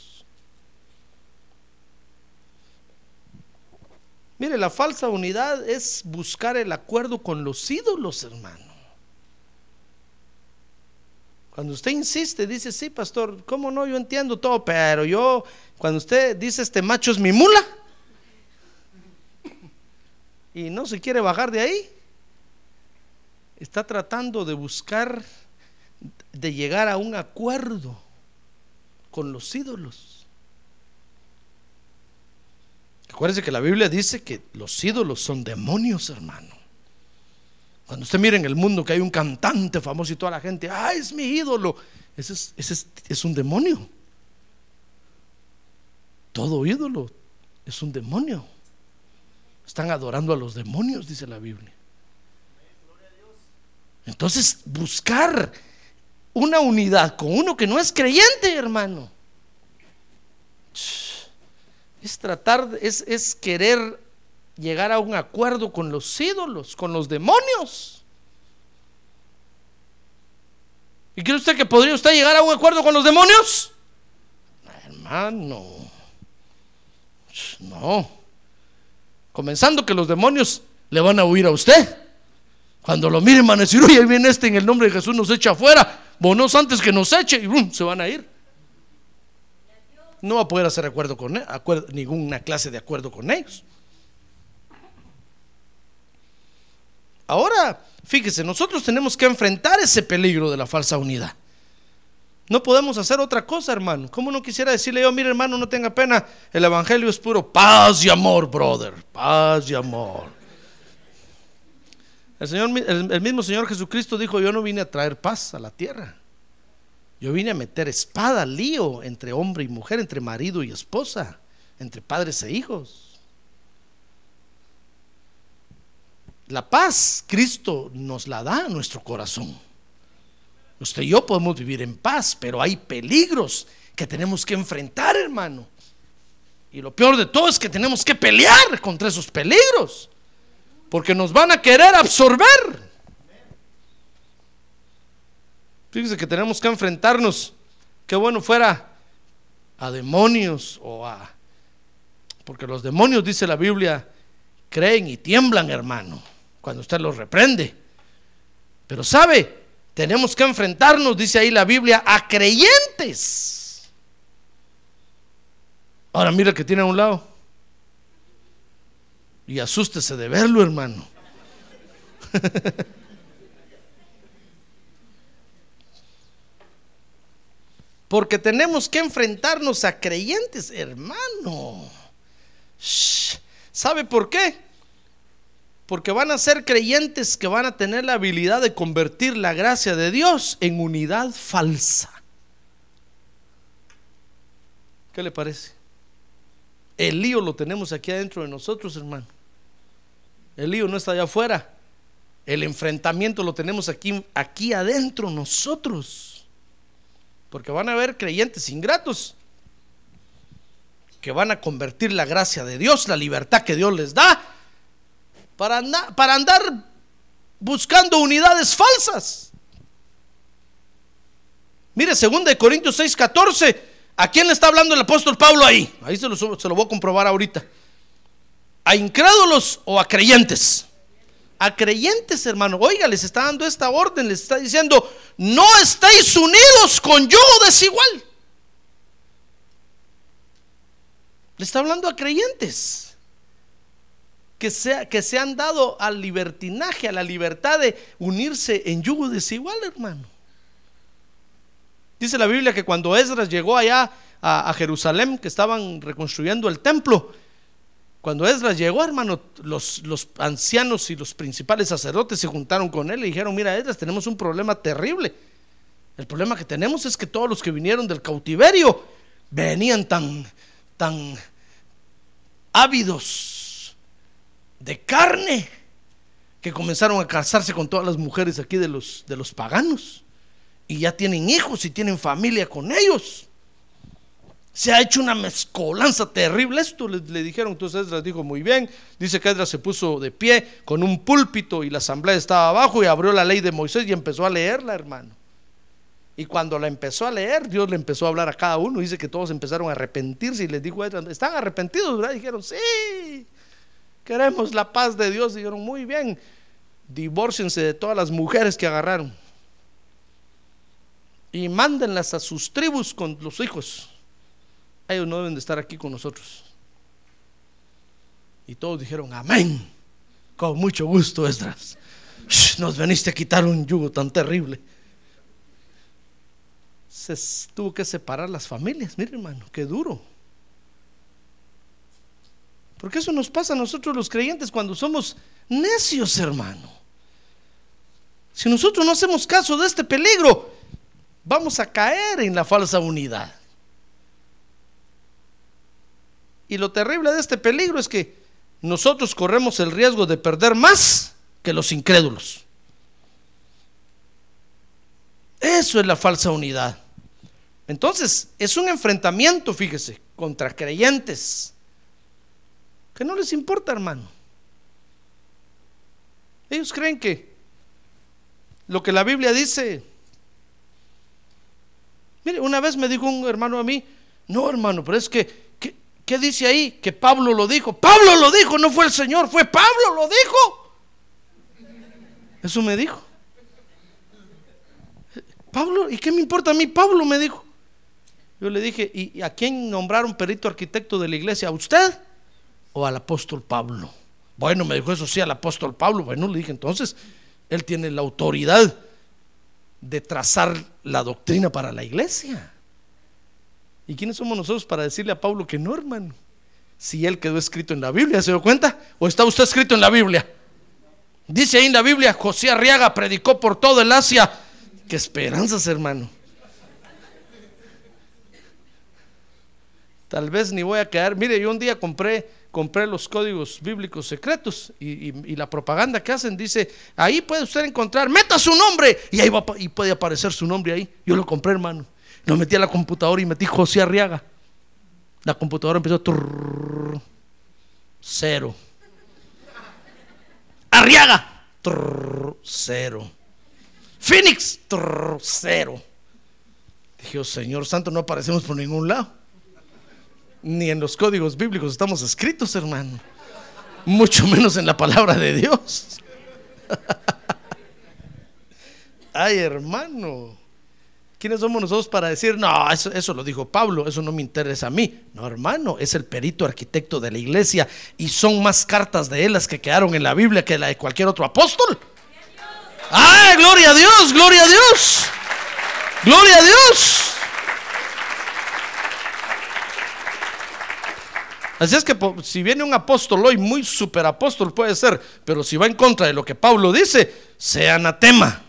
Mire, la falsa unidad es buscar el acuerdo con los ídolos, hermano. Cuando usted insiste, dice, sí, pastor, ¿cómo no? Yo entiendo todo, pero yo, cuando usted dice, este macho es mi mula, y no se quiere bajar de ahí, está tratando de buscar, de llegar a un acuerdo con los ídolos. Acuérdense que la Biblia dice que los ídolos son demonios, hermano. Cuando usted mira en el mundo que hay un cantante famoso y toda la gente, ah, es mi ídolo, ese es, es, un demonio. Todo ídolo es un demonio. Están adorando a los demonios, dice la Biblia. Entonces, buscar una unidad con uno que no es creyente, hermano es tratar, es, es querer llegar a un acuerdo con los ídolos, con los demonios. ¿Y cree usted que podría usted llegar a un acuerdo con los demonios? Hermano, no. Comenzando que los demonios le van a huir a usted. Cuando lo miren van a decir, oye, viene este en el nombre de Jesús, nos echa afuera. Bonos antes que nos eche y se van a ir no va a poder hacer acuerdo con ninguna clase de acuerdo con ellos. Ahora, fíjese, nosotros tenemos que enfrentar ese peligro de la falsa unidad. No podemos hacer otra cosa, hermano. ¿Cómo no quisiera decirle yo, mire, hermano, no tenga pena, el evangelio es puro paz y amor, brother, paz y amor. El, Señor, el mismo Señor Jesucristo dijo, yo no vine a traer paz a la tierra. Yo vine a meter espada, lío entre hombre y mujer, entre marido y esposa, entre padres e hijos. La paz Cristo nos la da a nuestro corazón. Usted y yo podemos vivir en paz, pero hay peligros que tenemos que enfrentar, hermano. Y lo peor de todo es que tenemos que pelear contra esos peligros, porque nos van a querer absorber. Fíjese que tenemos que enfrentarnos, qué bueno fuera a demonios o a... Porque los demonios, dice la Biblia, creen y tiemblan, hermano, cuando usted los reprende. Pero sabe, tenemos que enfrentarnos, dice ahí la Biblia, a creyentes. Ahora mira que tiene a un lado. Y asústese de verlo, hermano. Porque tenemos que enfrentarnos a creyentes, hermano. ¿Sabe por qué? Porque van a ser creyentes que van a tener la habilidad de convertir la gracia de Dios en unidad falsa. ¿Qué le parece? El lío lo tenemos aquí adentro de nosotros, hermano. El lío no está allá afuera. El enfrentamiento lo tenemos aquí, aquí adentro nosotros. Porque van a haber creyentes ingratos que van a convertir la gracia de Dios, la libertad que Dios les da, para, andar, para andar buscando unidades falsas. Mire, 2 Corintios 6, 14. ¿A quién le está hablando el apóstol Pablo ahí? Ahí se lo, se lo voy a comprobar ahorita. ¿A incrédulos o a creyentes? A creyentes, hermano. Oiga, les está dando esta orden, les está diciendo, no estéis unidos con yugo desigual. Le está hablando a creyentes que se, que se han dado al libertinaje, a la libertad de unirse en yugo desigual, hermano. Dice la Biblia que cuando Esdras llegó allá a, Jerusalén, que estaban reconstruyendo el templo, cuando Esdras llegó, hermano, los, los, ancianos y los principales sacerdotes se juntaron con él y dijeron, mira, Esdras, tenemos un problema terrible. El problema que tenemos es que todos los que vinieron del cautiverio venían tan, tan ávidos de carne que comenzaron a casarse con todas las mujeres aquí de los, de los paganos y ya tienen hijos y tienen familia con ellos. Se ha hecho una mezcolanza terrible. Esto le, dijeron. Entonces Esdras dijo muy bien. Dice que Esdras se puso de pie con un púlpito y la asamblea estaba abajo y abrió la ley de Moisés y empezó a leerla, hermano. Y cuando la empezó a leer, Dios le empezó a hablar a cada uno. Dice que todos empezaron a arrepentirse y les dijo, ¿están arrepentidos? dijeron, sí, queremos la paz de Dios. Dijeron, muy bien, divórciense de todas las mujeres que agarraron y mándenlas a sus tribus con los hijos. Ellos no deben de estar aquí con nosotros. Y todos dijeron, amén. Con mucho gusto, Esdras. Nos veniste a quitar un yugo tan terrible. Se tuvo que separar las familias. Mire, hermano, qué duro. Porque eso nos pasa a nosotros los creyentes cuando somos necios, hermano. Si nosotros no hacemos caso de este peligro, vamos a caer en la falsa unidad. Y lo terrible de este peligro es que nosotros corremos el riesgo de perder más que los incrédulos. Eso es la falsa unidad. Entonces, es un enfrentamiento, fíjese, contra creyentes. Que no les importa, hermano. Ellos creen que lo que la Biblia dice Mire, una vez me dijo un hermano a mí, no hermano, pero es que, ¿qué, dice ahí? Que Pablo lo dijo. Pablo lo dijo, no fue el Señor, fue Pablo lo dijo. Eso me dijo. Pablo, ¿y qué me importa a mí? Pablo me dijo. Yo le dije, ¿y a quién nombraron perito arquitecto de la iglesia? ¿A usted o al apóstol Pablo? Bueno, me dijo eso sí, al apóstol Pablo. Bueno, le dije, entonces, él tiene la autoridad de trazar la doctrina para la iglesia. ¿Y quiénes somos nosotros para decirle a Pablo que no, hermano? Si él quedó escrito en la Biblia, ¿se dio cuenta? ¿O está usted escrito en la Biblia? Dice ahí en la Biblia, José Arriaga predicó por todo el Asia. Qué esperanzas, hermano. Tal vez ni voy a quedar. Mire, yo un día compré compré los códigos bíblicos secretos y, la propaganda que hacen dice, ahí puede usted encontrar, meta su nombre y ahí va y puede aparecer su nombre ahí. Yo lo compré, hermano. Lo metí a la computadora y metí José Arriaga. La computadora empezó a cero. Arriaga, cero. Phoenix, cero. Dije, oh, Señor Santo, no aparecemos por ningún lado ni en los códigos bíblicos estamos escritos, hermano. Mucho menos en la palabra de Dios. Ay, hermano. ¿Quiénes somos nosotros para decir, no, eso, eso, lo dijo Pablo, eso no me interesa a mí? No, hermano, es el perito arquitecto de la iglesia y son más cartas de él las que quedaron en la Biblia que la de cualquier otro apóstol. ¡Ay, gloria a Dios, gloria a Dios! ¡Gloria a Dios! Así es que si viene un apóstol hoy, muy superapóstol puede ser, pero si va en contra de lo que Pablo dice, sea anatema.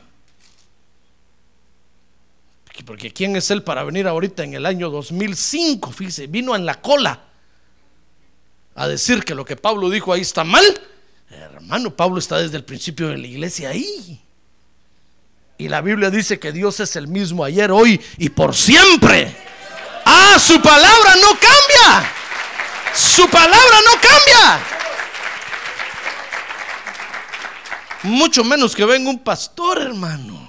Porque ¿quién es él para venir ahorita en el año 2005? Fíjese, vino en la cola a decir que lo que Pablo dijo ahí está mal. Hermano, Pablo está desde el principio de la iglesia ahí. Y la Biblia dice que Dios es el mismo ayer, hoy y por siempre. Ah, su palabra no cambia. Su palabra no cambia. Mucho menos que venga un pastor, hermano.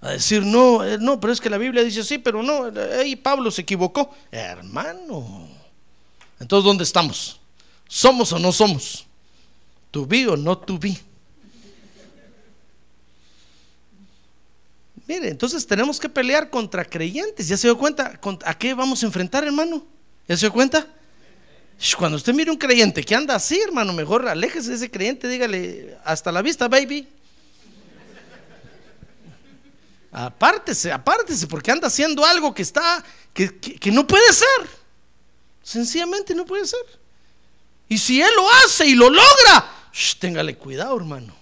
A decir, no, eh, no, pero es que la Biblia dice sí, pero no, ahí Pablo se equivocó. Hermano. Entonces, ¿dónde estamos? ¿Somos o no somos? ¿Tu vi o no tu vi? Mire, entonces tenemos que pelear contra creyentes. ¿Ya se dio cuenta a qué vamos a enfrentar, hermano? ¿Ya se dio cuenta? Cuando usted mire un creyente que anda así, hermano, mejor aléjese de ese creyente, dígale, hasta la vista, baby. Apártese, apártese, porque anda haciendo algo que está, que, que no puede ser. Sencillamente no puede ser. Y si él lo hace y lo logra, téngale cuidado, hermano.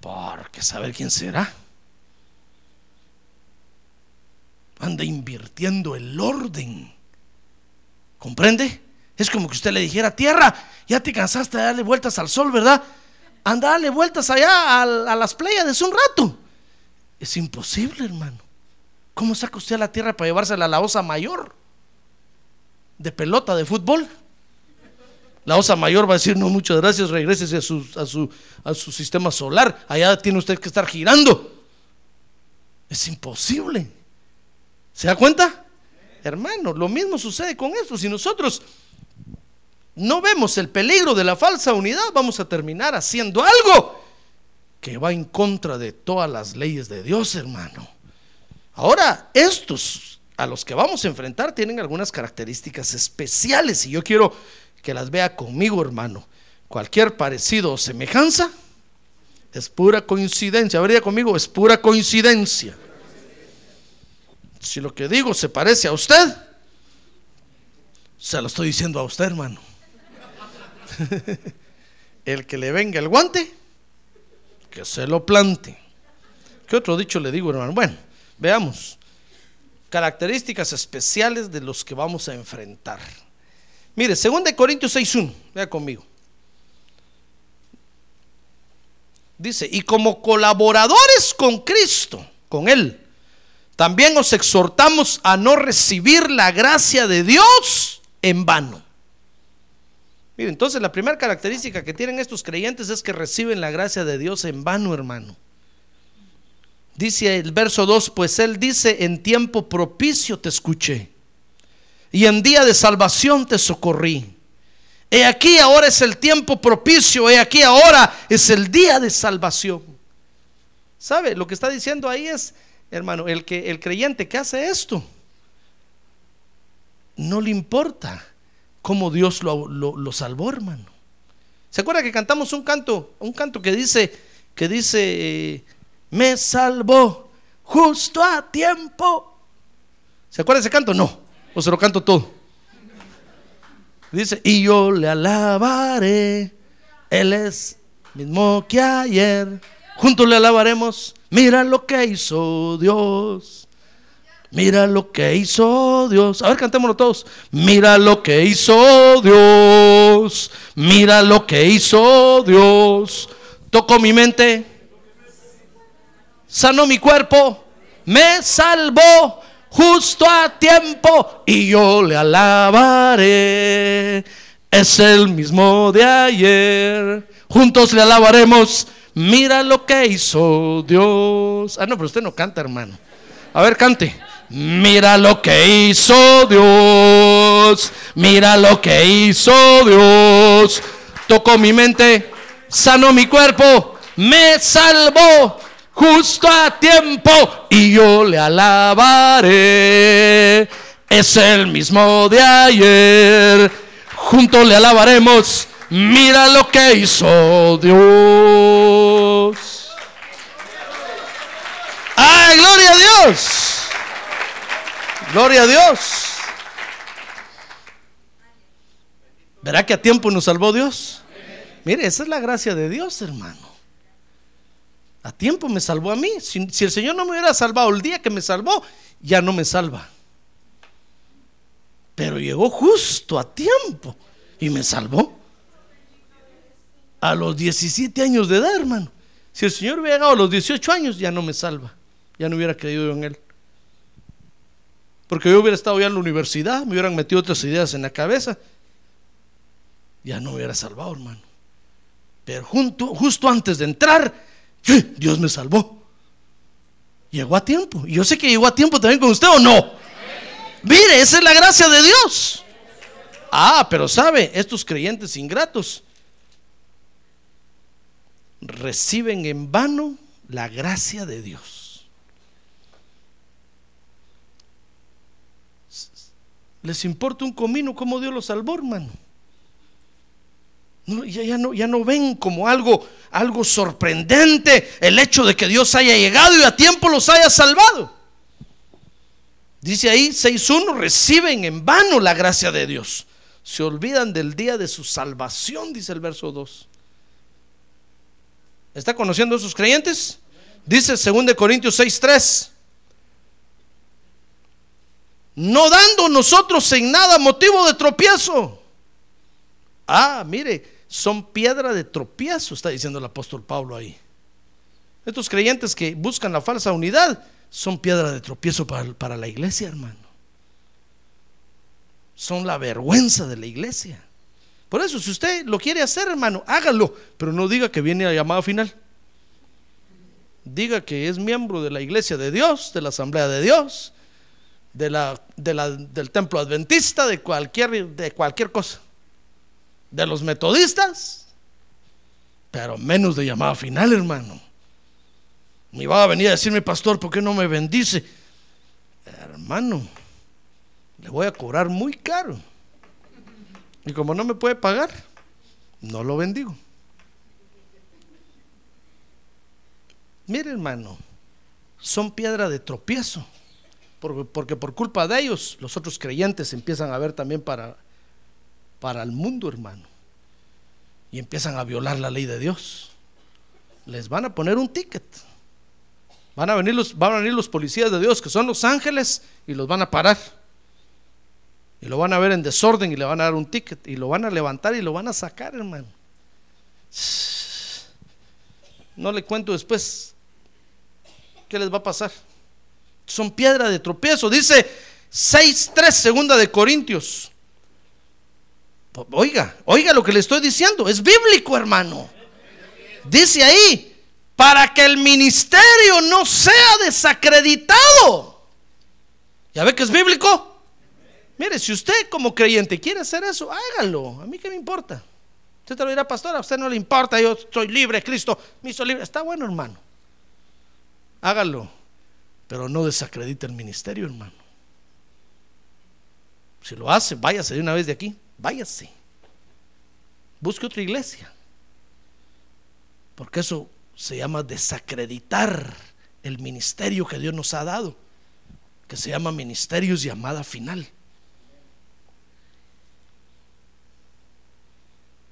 Porque saber quién será. anda invirtiendo el orden. ¿Comprende? Es como que usted le dijera, tierra, ya te cansaste de darle vueltas al sol, ¿verdad? Anda, darle vueltas allá a, las playas un rato. Es imposible, hermano. ¿Cómo saca usted a la tierra para llevársela a la osa mayor? De pelota, de fútbol. La osa mayor va a decir, no, muchas gracias, regrese a su, a su, a su sistema solar. Allá tiene usted que estar girando. Es imposible. ¿Se da cuenta? Hermano, lo mismo sucede con esto. Si nosotros no vemos el peligro de la falsa unidad, vamos a terminar haciendo algo que va en contra de todas las leyes de Dios, hermano. Ahora, estos a los que vamos a enfrentar tienen algunas características especiales y yo quiero que las vea conmigo, hermano. Cualquier parecido o semejanza es pura coincidencia. A conmigo, es pura coincidencia. Si lo que digo se parece a usted, se lo estoy diciendo a usted, hermano. el que le venga el guante, que se lo plante. ¿Qué otro dicho le digo, hermano? Bueno, veamos. Características especiales de los que vamos a enfrentar. Mire, 2 Corintios 6.1, vea conmigo. Dice, y como colaboradores con Cristo, con Él, también os exhortamos a no recibir la gracia de Dios en vano. Entonces la primera característica que tienen estos creyentes es que reciben la gracia de Dios en vano, hermano. Dice el verso 2, pues él dice, en tiempo propicio te escuché y en día de salvación te socorrí. He aquí ahora es el tiempo propicio, he aquí ahora es el día de salvación. ¿Sabe? Lo que está diciendo ahí es, hermano, el, que, el creyente que hace esto, no le importa cómo Dios lo, salvó, hermano. ¿Se acuerda que cantamos un canto, un canto que dice, que dice, eh, me salvó justo a tiempo? ¿Se acuerda ese canto? No, o se lo canto todo. Dice, y yo le alabaré, Él es mismo que ayer Juntos le alabaremos. Mira lo que hizo Dios. Mira lo que hizo Dios. A ver, cantémoslo todos. Mira lo que hizo Dios. Mira lo que hizo Dios. Tocó mi mente. Sanó mi cuerpo. Me salvó justo a tiempo. Y yo le alabaré. Es el mismo de ayer. Juntos le alabaremos. Mira lo que hizo Dios. Ah, no, pero usted no canta, hermano. A ver, cante. Mira lo que hizo Dios. Mira lo que hizo Dios. Tocó mi mente, sanó mi cuerpo, me salvó justo a tiempo y yo le alabaré. Es el mismo de ayer. Juntos le alabaremos Mira lo que hizo Dios. ¡Ay, gloria a Dios! Gloria a Dios. ¿Verá que a tiempo nos salvó Dios? Mire, esa es la gracia de Dios, hermano. A tiempo me salvó a mí. Si, el Señor no me hubiera salvado el día que me salvó, ya no me salva. Pero llegó justo a tiempo y me salvó a los 17 años de edad, hermano. Si el Señor hubiera llegado a los 18 años, ya no me salva. Ya no hubiera creído en Él. Porque yo hubiera estado ya en la universidad, me hubieran metido otras ideas en la cabeza. Ya no me hubiera salvado, hermano. Pero justo antes de entrar, ¡eh! Dios me salvó. Llegó a tiempo. Y yo sé que llegó a tiempo también con usted o no. Mire, esa es la gracia de Dios. Ah, pero sabe, estos creyentes ingratos reciben en vano la gracia de Dios. Les importa un comino cómo Dios los salvó, hermano. No, ya, ya, no, ya no ven como algo, algo sorprendente el hecho de que Dios haya llegado y a tiempo los haya salvado. Dice ahí 6.1, reciben en vano la gracia de Dios. Se olvidan del día de su salvación, dice el verso 2. ¿Está conociendo a sus creyentes? Dice 2 Corintios 6:3. No dando nosotros en nada motivo de tropiezo. Ah, mire, son piedra de tropiezo, está diciendo el apóstol Pablo ahí. Estos creyentes que buscan la falsa unidad son piedra de tropiezo para, para la iglesia, hermano. Son la vergüenza de la iglesia. Por eso, si usted lo quiere hacer, hermano, hágalo, pero no diga que viene a llamada final. Diga que es miembro de la iglesia de Dios, de la asamblea de Dios, de la, de la, del templo adventista, de cualquier, de cualquier cosa. De los metodistas, pero menos de llamada final, hermano. Me va a venir a decirme, pastor, ¿por qué no me bendice? Hermano, le voy a cobrar muy caro. Y como no me puede pagar, no lo bendigo. Mire, hermano, son piedra de tropiezo. Porque por culpa de ellos, los otros creyentes empiezan a ver también para, para el mundo, hermano. Y empiezan a violar la ley de Dios. Les van a poner un ticket. Van a venir los, van a venir los policías de Dios, que son los ángeles, y los van a parar. Y lo van a ver en desorden y le van a dar un ticket y lo van a levantar y lo van a sacar, hermano. No le cuento después qué les va a pasar. Son piedra de tropiezo. Dice 6.3 segunda de Corintios. Oiga, oiga lo que le estoy diciendo. Es bíblico, hermano. Dice ahí, para que el ministerio no sea desacreditado. ¿Ya ve que es bíblico? Mire, si usted como creyente quiere hacer eso, hágalo. A mí qué me importa. Usted te lo dirá, pastor, a usted no le importa, yo soy libre, Cristo me hizo libre. Está bueno, hermano. Hágalo. Pero no desacredite el ministerio, hermano. Si lo hace, váyase de una vez de aquí. Váyase. Busque otra iglesia. Porque eso se llama desacreditar el ministerio que Dios nos ha dado. Que se llama ministerios llamada final.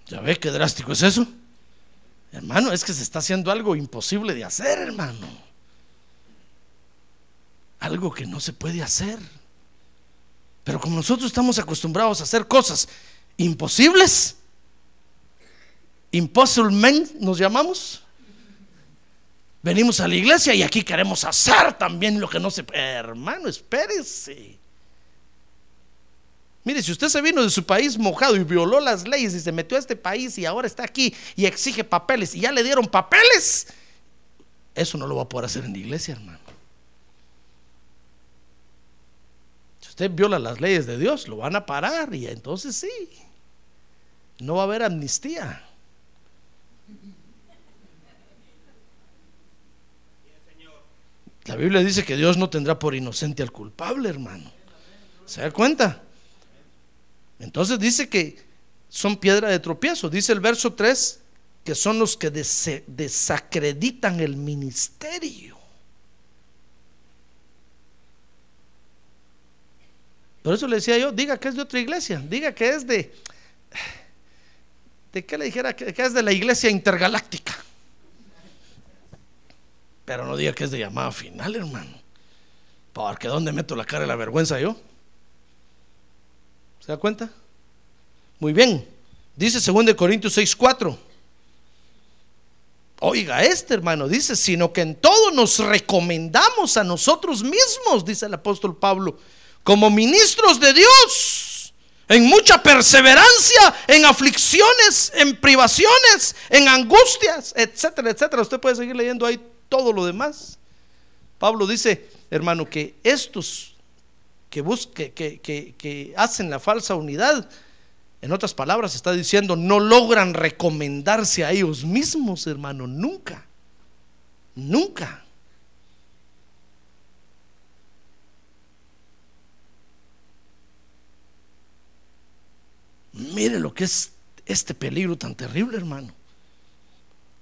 ¿Ya ve qué drástico es eso? Hermano, es que se está haciendo algo imposible de hacer, hermano. Algo que no se puede hacer. Pero como nosotros estamos acostumbrados a hacer cosas imposibles, impossible men nos llamamos. Venimos a la iglesia y aquí queremos hacer también lo que no se puede. Hermano, espérese. Mire, si usted se vino de su país mojado y violó las leyes y se metió a este país y ahora está aquí y exige papeles y ya le dieron papeles, eso no lo va a poder hacer en la iglesia, hermano. Si usted viola las leyes de Dios, lo van a parar y entonces sí, no va a haber amnistía. La Biblia dice que Dios no tendrá por inocente al culpable, hermano. ¿Se da cuenta? Entonces dice que son piedra de tropiezo. Dice el verso 3 que son los que desacreditan el ministerio. Por eso le decía yo, diga que es de otra iglesia, diga que es de... ¿De qué le dijera? Que es de la iglesia intergaláctica. Pero no diga que es de llamada final, hermano. Porque ¿dónde meto la cara de la vergüenza yo? ¿Se da cuenta? Muy bien. Dice 2 Corintios 6, 4. Oiga, este hermano dice, sino que en todo nos recomendamos a nosotros mismos, dice el apóstol Pablo, como ministros de Dios, en mucha perseverancia, en aflicciones, en privaciones, en angustias, etcétera, etcétera. Usted puede seguir leyendo ahí todo lo demás. Pablo dice, hermano, que estos que, busque, que, que, que hacen la falsa unidad, en otras palabras, está diciendo, no logran recomendarse a ellos mismos, hermano, nunca. Nunca. Mire lo que es este peligro tan terrible, hermano.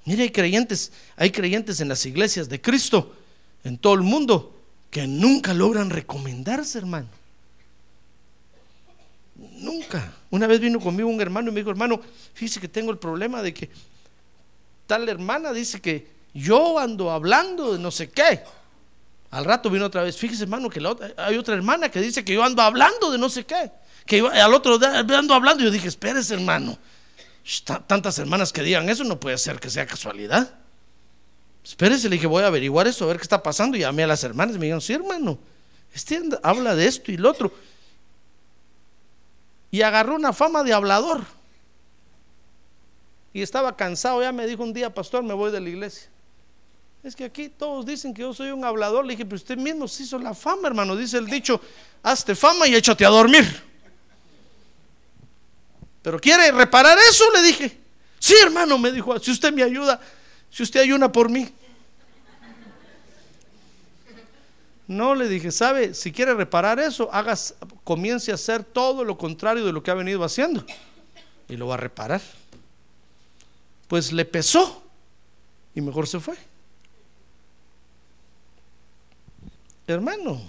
Mire, hay creyentes, hay creyentes en las iglesias de Cristo, en todo el mundo, que nunca logran recomendarse, hermano. Nunca. Una vez vino conmigo un hermano y me dijo, hermano, fíjese que tengo el problema de que tal hermana dice que yo ando hablando de no sé qué. Al rato vino otra vez, fíjese hermano que hay otra hermana que dice que yo ando hablando de no sé qué. Que al otro día ando hablando yo dije, espérese hermano, tantas hermanas que digan eso no puede ser que sea casualidad. Espérese, le dije, voy a averiguar eso, a ver qué está pasando. Y llamé a las hermanas me dijeron, sí hermano, este habla de esto y lo otro y agarró una fama de hablador. Y estaba cansado, ya me dijo un día, pastor, me voy de la iglesia. Es que aquí todos dicen que yo soy un hablador. Le dije, pero usted mismo se hizo la fama, hermano. Dice el dicho, hazte fama y échate a dormir. Pero quiere reparar eso, le dije. Sí, hermano, me dijo, si usted me ayuda, si usted ayuna por mí. No, le dije, ¿sabe? Si quiere reparar eso, hagas, comience a hacer todo lo contrario de lo que ha venido haciendo. Y lo va a reparar. Pues le pesó y mejor se fue. Hermano,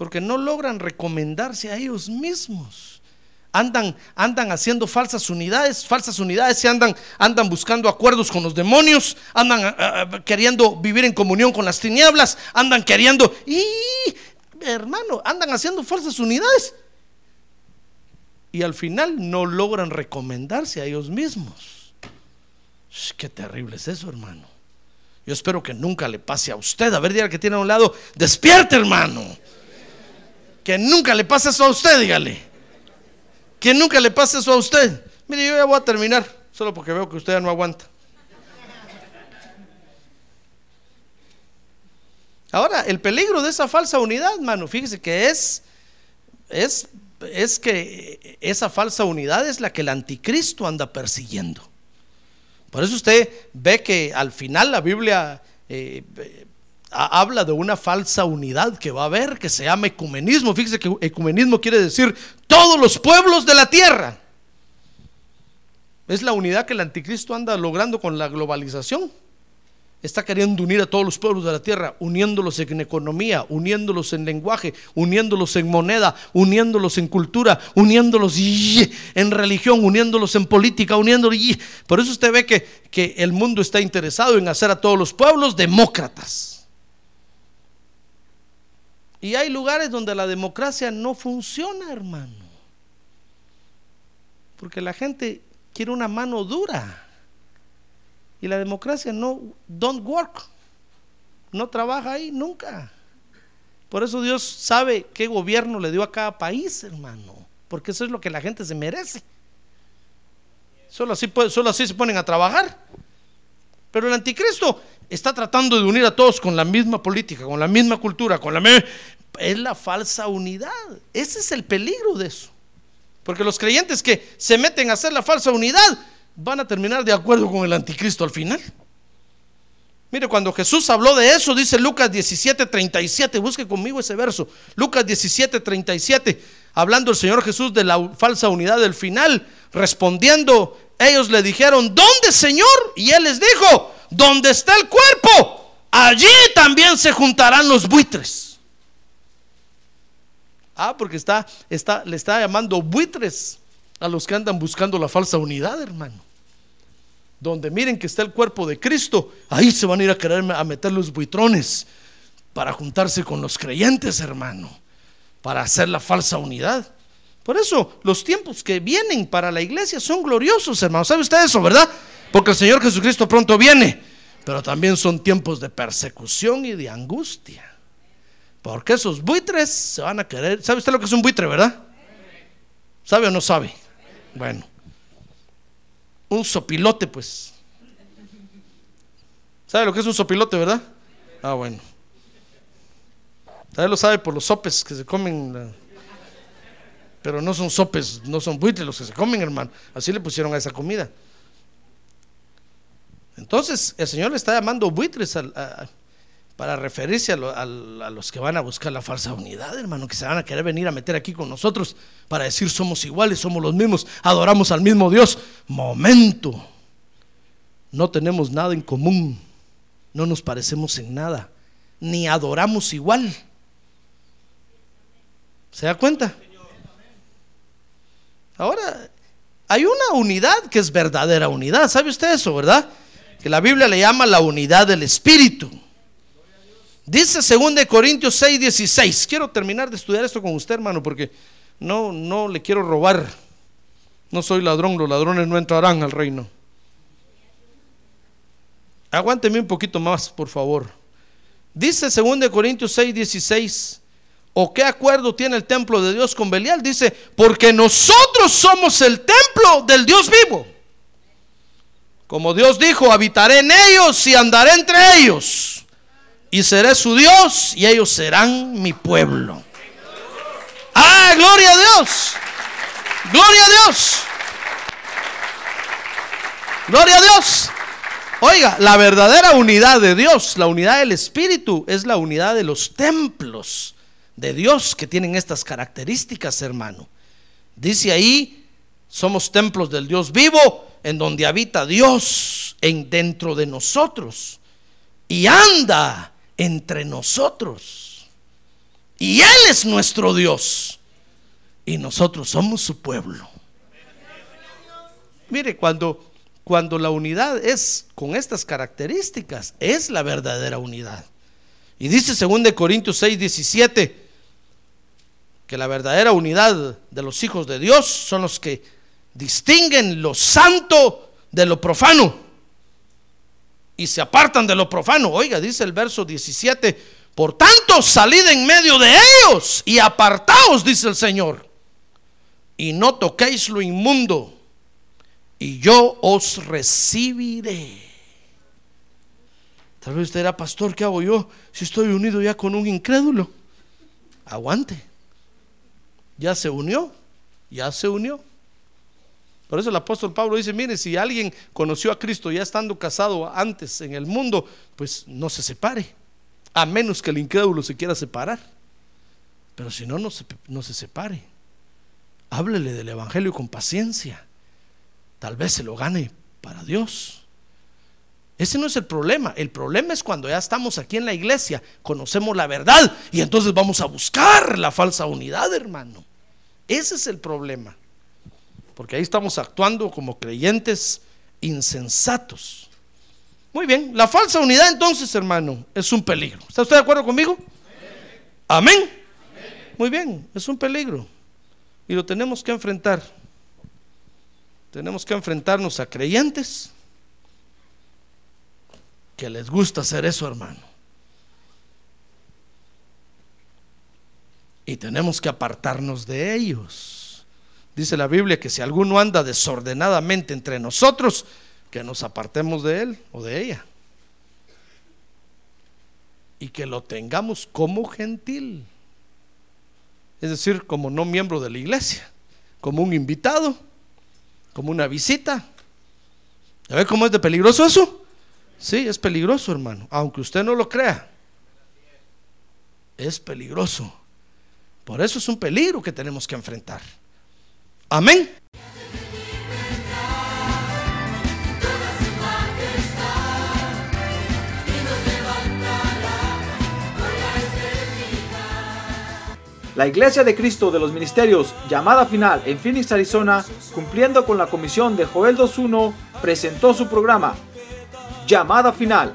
porque no logran recomendarse a ellos mismos andan, andan haciendo falsas unidades, falsas unidades y andan, andan buscando acuerdos con los demonios, andan eh, eh, queriendo vivir en comunión con las tinieblas, andan queriendo, y hermano, andan haciendo falsas unidades. Y al final no logran recomendarse a ellos mismos. Qué terrible es eso, hermano. Yo espero que nunca le pase a usted. A ver, diga que tiene a un lado, despierte, hermano. Que nunca le pase eso a usted, dígale. Que nunca le pase eso a usted. Mire, yo ya voy a terminar, solo porque veo que usted ya no aguanta. Ahora, el peligro de esa falsa unidad, mano, fíjese que es, es, es que esa falsa unidad es la que el anticristo anda persiguiendo. Por eso usted ve que al final la Biblia eh, habla de una falsa unidad que va a haber, que se llama ecumenismo. Fíjese que ecumenismo quiere decir todos los pueblos de la tierra. Es la unidad que el anticristo anda logrando con la globalización. Está queriendo unir a todos los pueblos de la tierra, uniéndolos en economía, uniéndolos en lenguaje, uniéndolos en moneda, uniéndolos en cultura, uniéndolos en religión, uniéndolos en política, uniéndolos. Por eso usted ve que, que el mundo está interesado en hacer a todos los pueblos demócratas. Y hay lugares donde la democracia no funciona, hermano. Porque la gente quiere una mano dura. Y la democracia no, don't work. No trabaja ahí nunca. Por eso Dios sabe qué gobierno le dio a cada país, hermano. Porque eso es lo que la gente se merece. Solo así, solo así se ponen a trabajar. Pero el anticristo está tratando de unir a todos con la misma política, con la misma cultura, con la misma... Es la falsa unidad. Ese es el peligro de eso. Porque los creyentes que se meten a hacer la falsa unidad van a terminar de acuerdo con el anticristo al final. Mire, cuando Jesús habló de eso, dice Lucas 17, 37, busque conmigo ese verso. Lucas 17, 37, hablando el Señor Jesús de la falsa unidad del final, respondiendo, ellos le dijeron, ¿dónde Señor? Y él les dijo, donde está el cuerpo, allí también se juntarán los buitres. Ah, porque está, está, le está llamando buitres a los que andan buscando la falsa unidad, hermano. Donde miren que está el cuerpo de Cristo, ahí se van a ir a querer a meter los buitrones para juntarse con los creyentes, hermano, para hacer la falsa unidad. Por eso los tiempos que vienen para la iglesia son gloriosos, hermano. ¿Sabe usted eso, verdad? Porque el Señor Jesucristo pronto viene, pero también son tiempos de persecución y de angustia. Porque esos buitres se van a querer. ¿Sabe usted lo que es un buitre, verdad? ¿Sabe o no sabe? Bueno, un sopilote, pues. ¿Sabe lo que es un sopilote, verdad? Ah, bueno. Usted lo sabe por los sopes que se comen. Pero no son sopes, no son buitres los que se comen, hermano. Así le pusieron a esa comida. Entonces, el Señor le está llamando buitres para referirse a los que van a buscar la falsa unidad, hermano, que se van a querer venir a meter aquí con nosotros para decir somos iguales, somos los mismos, adoramos al mismo Dios. Momento, no tenemos nada en común, no nos parecemos en nada, ni adoramos igual. ¿Se da cuenta? Ahora, hay una unidad que es verdadera unidad. ¿Sabe usted eso, verdad? Que la Biblia le llama la unidad del Espíritu. Dice 2 Corintios 6, 16. Quiero terminar de estudiar esto con usted, hermano, porque no, no le quiero robar. No soy ladrón, los ladrones no entrarán al reino. Aguánteme un poquito más, por favor. Dice 2 Corintios 6, 16. ¿O qué acuerdo tiene el templo de Dios con Belial? Dice, porque nosotros somos el templo del Dios vivo. Como Dios dijo, habitaré en ellos y andaré entre ellos. Y seré su Dios y ellos serán mi pueblo. Ah, gloria a Dios. Gloria a Dios. Gloria a Dios. Oiga, la verdadera unidad de Dios, la unidad del Espíritu, es la unidad de los templos de Dios que tienen estas características, hermano. Dice ahí, somos templos del Dios vivo, en donde habita Dios en dentro de nosotros y anda entre nosotros. Y Él es nuestro Dios y nosotros somos su pueblo. Mire, cuando cuando la unidad es con estas características, es la verdadera unidad. Y dice 2 Corintios 6, 17, que la verdadera unidad de los hijos de Dios son los que distinguen lo santo de lo profano y se apartan de lo profano. Oiga, dice el verso 17, por tanto salid en medio de ellos y apartaos, dice el Señor, y no toquéis lo inmundo y yo os recibiré. Tal vez usted era pastor, ¿qué hago yo si estoy unido ya con un incrédulo? Aguante. Ya se unió, ya se unió. Por eso el apóstol Pablo dice, mire, si alguien conoció a Cristo ya estando casado antes en el mundo, pues no se separe, a menos que el incrédulo se quiera separar. Pero si no, no se, no se separe. Háblele del Evangelio con paciencia tal vez se lo gane para Dios. Ese no es el problema. El problema es cuando ya estamos aquí en la iglesia, conocemos la verdad y entonces vamos a buscar la falsa unidad, hermano. Ese es el problema. Porque ahí estamos actuando como creyentes insensatos. Muy bien, la falsa unidad entonces, hermano, es un peligro. ¿Está usted de acuerdo conmigo? Amén. Muy bien, es un peligro. Y lo tenemos que enfrentar. Tenemos que enfrentarnos a creyentes que les gusta hacer eso, hermano. Y tenemos que apartarnos de ellos. Dice la Biblia que si alguno anda desordenadamente entre nosotros, que nos apartemos de él o de ella. Y que lo tengamos como gentil. Es decir, como no miembro de la iglesia, como un invitado como una visita. ¿Ya ve cómo es de peligroso eso? Sí, es peligroso, hermano. Aunque usted no lo crea. Es peligroso. Por eso es un peligro que tenemos que enfrentar. Amén. La Iglesia de Cristo de los Ministerios, llamada final en Phoenix, Arizona, cumpliendo con la comisión de Joel 2.1, presentó su programa, Llamada Final.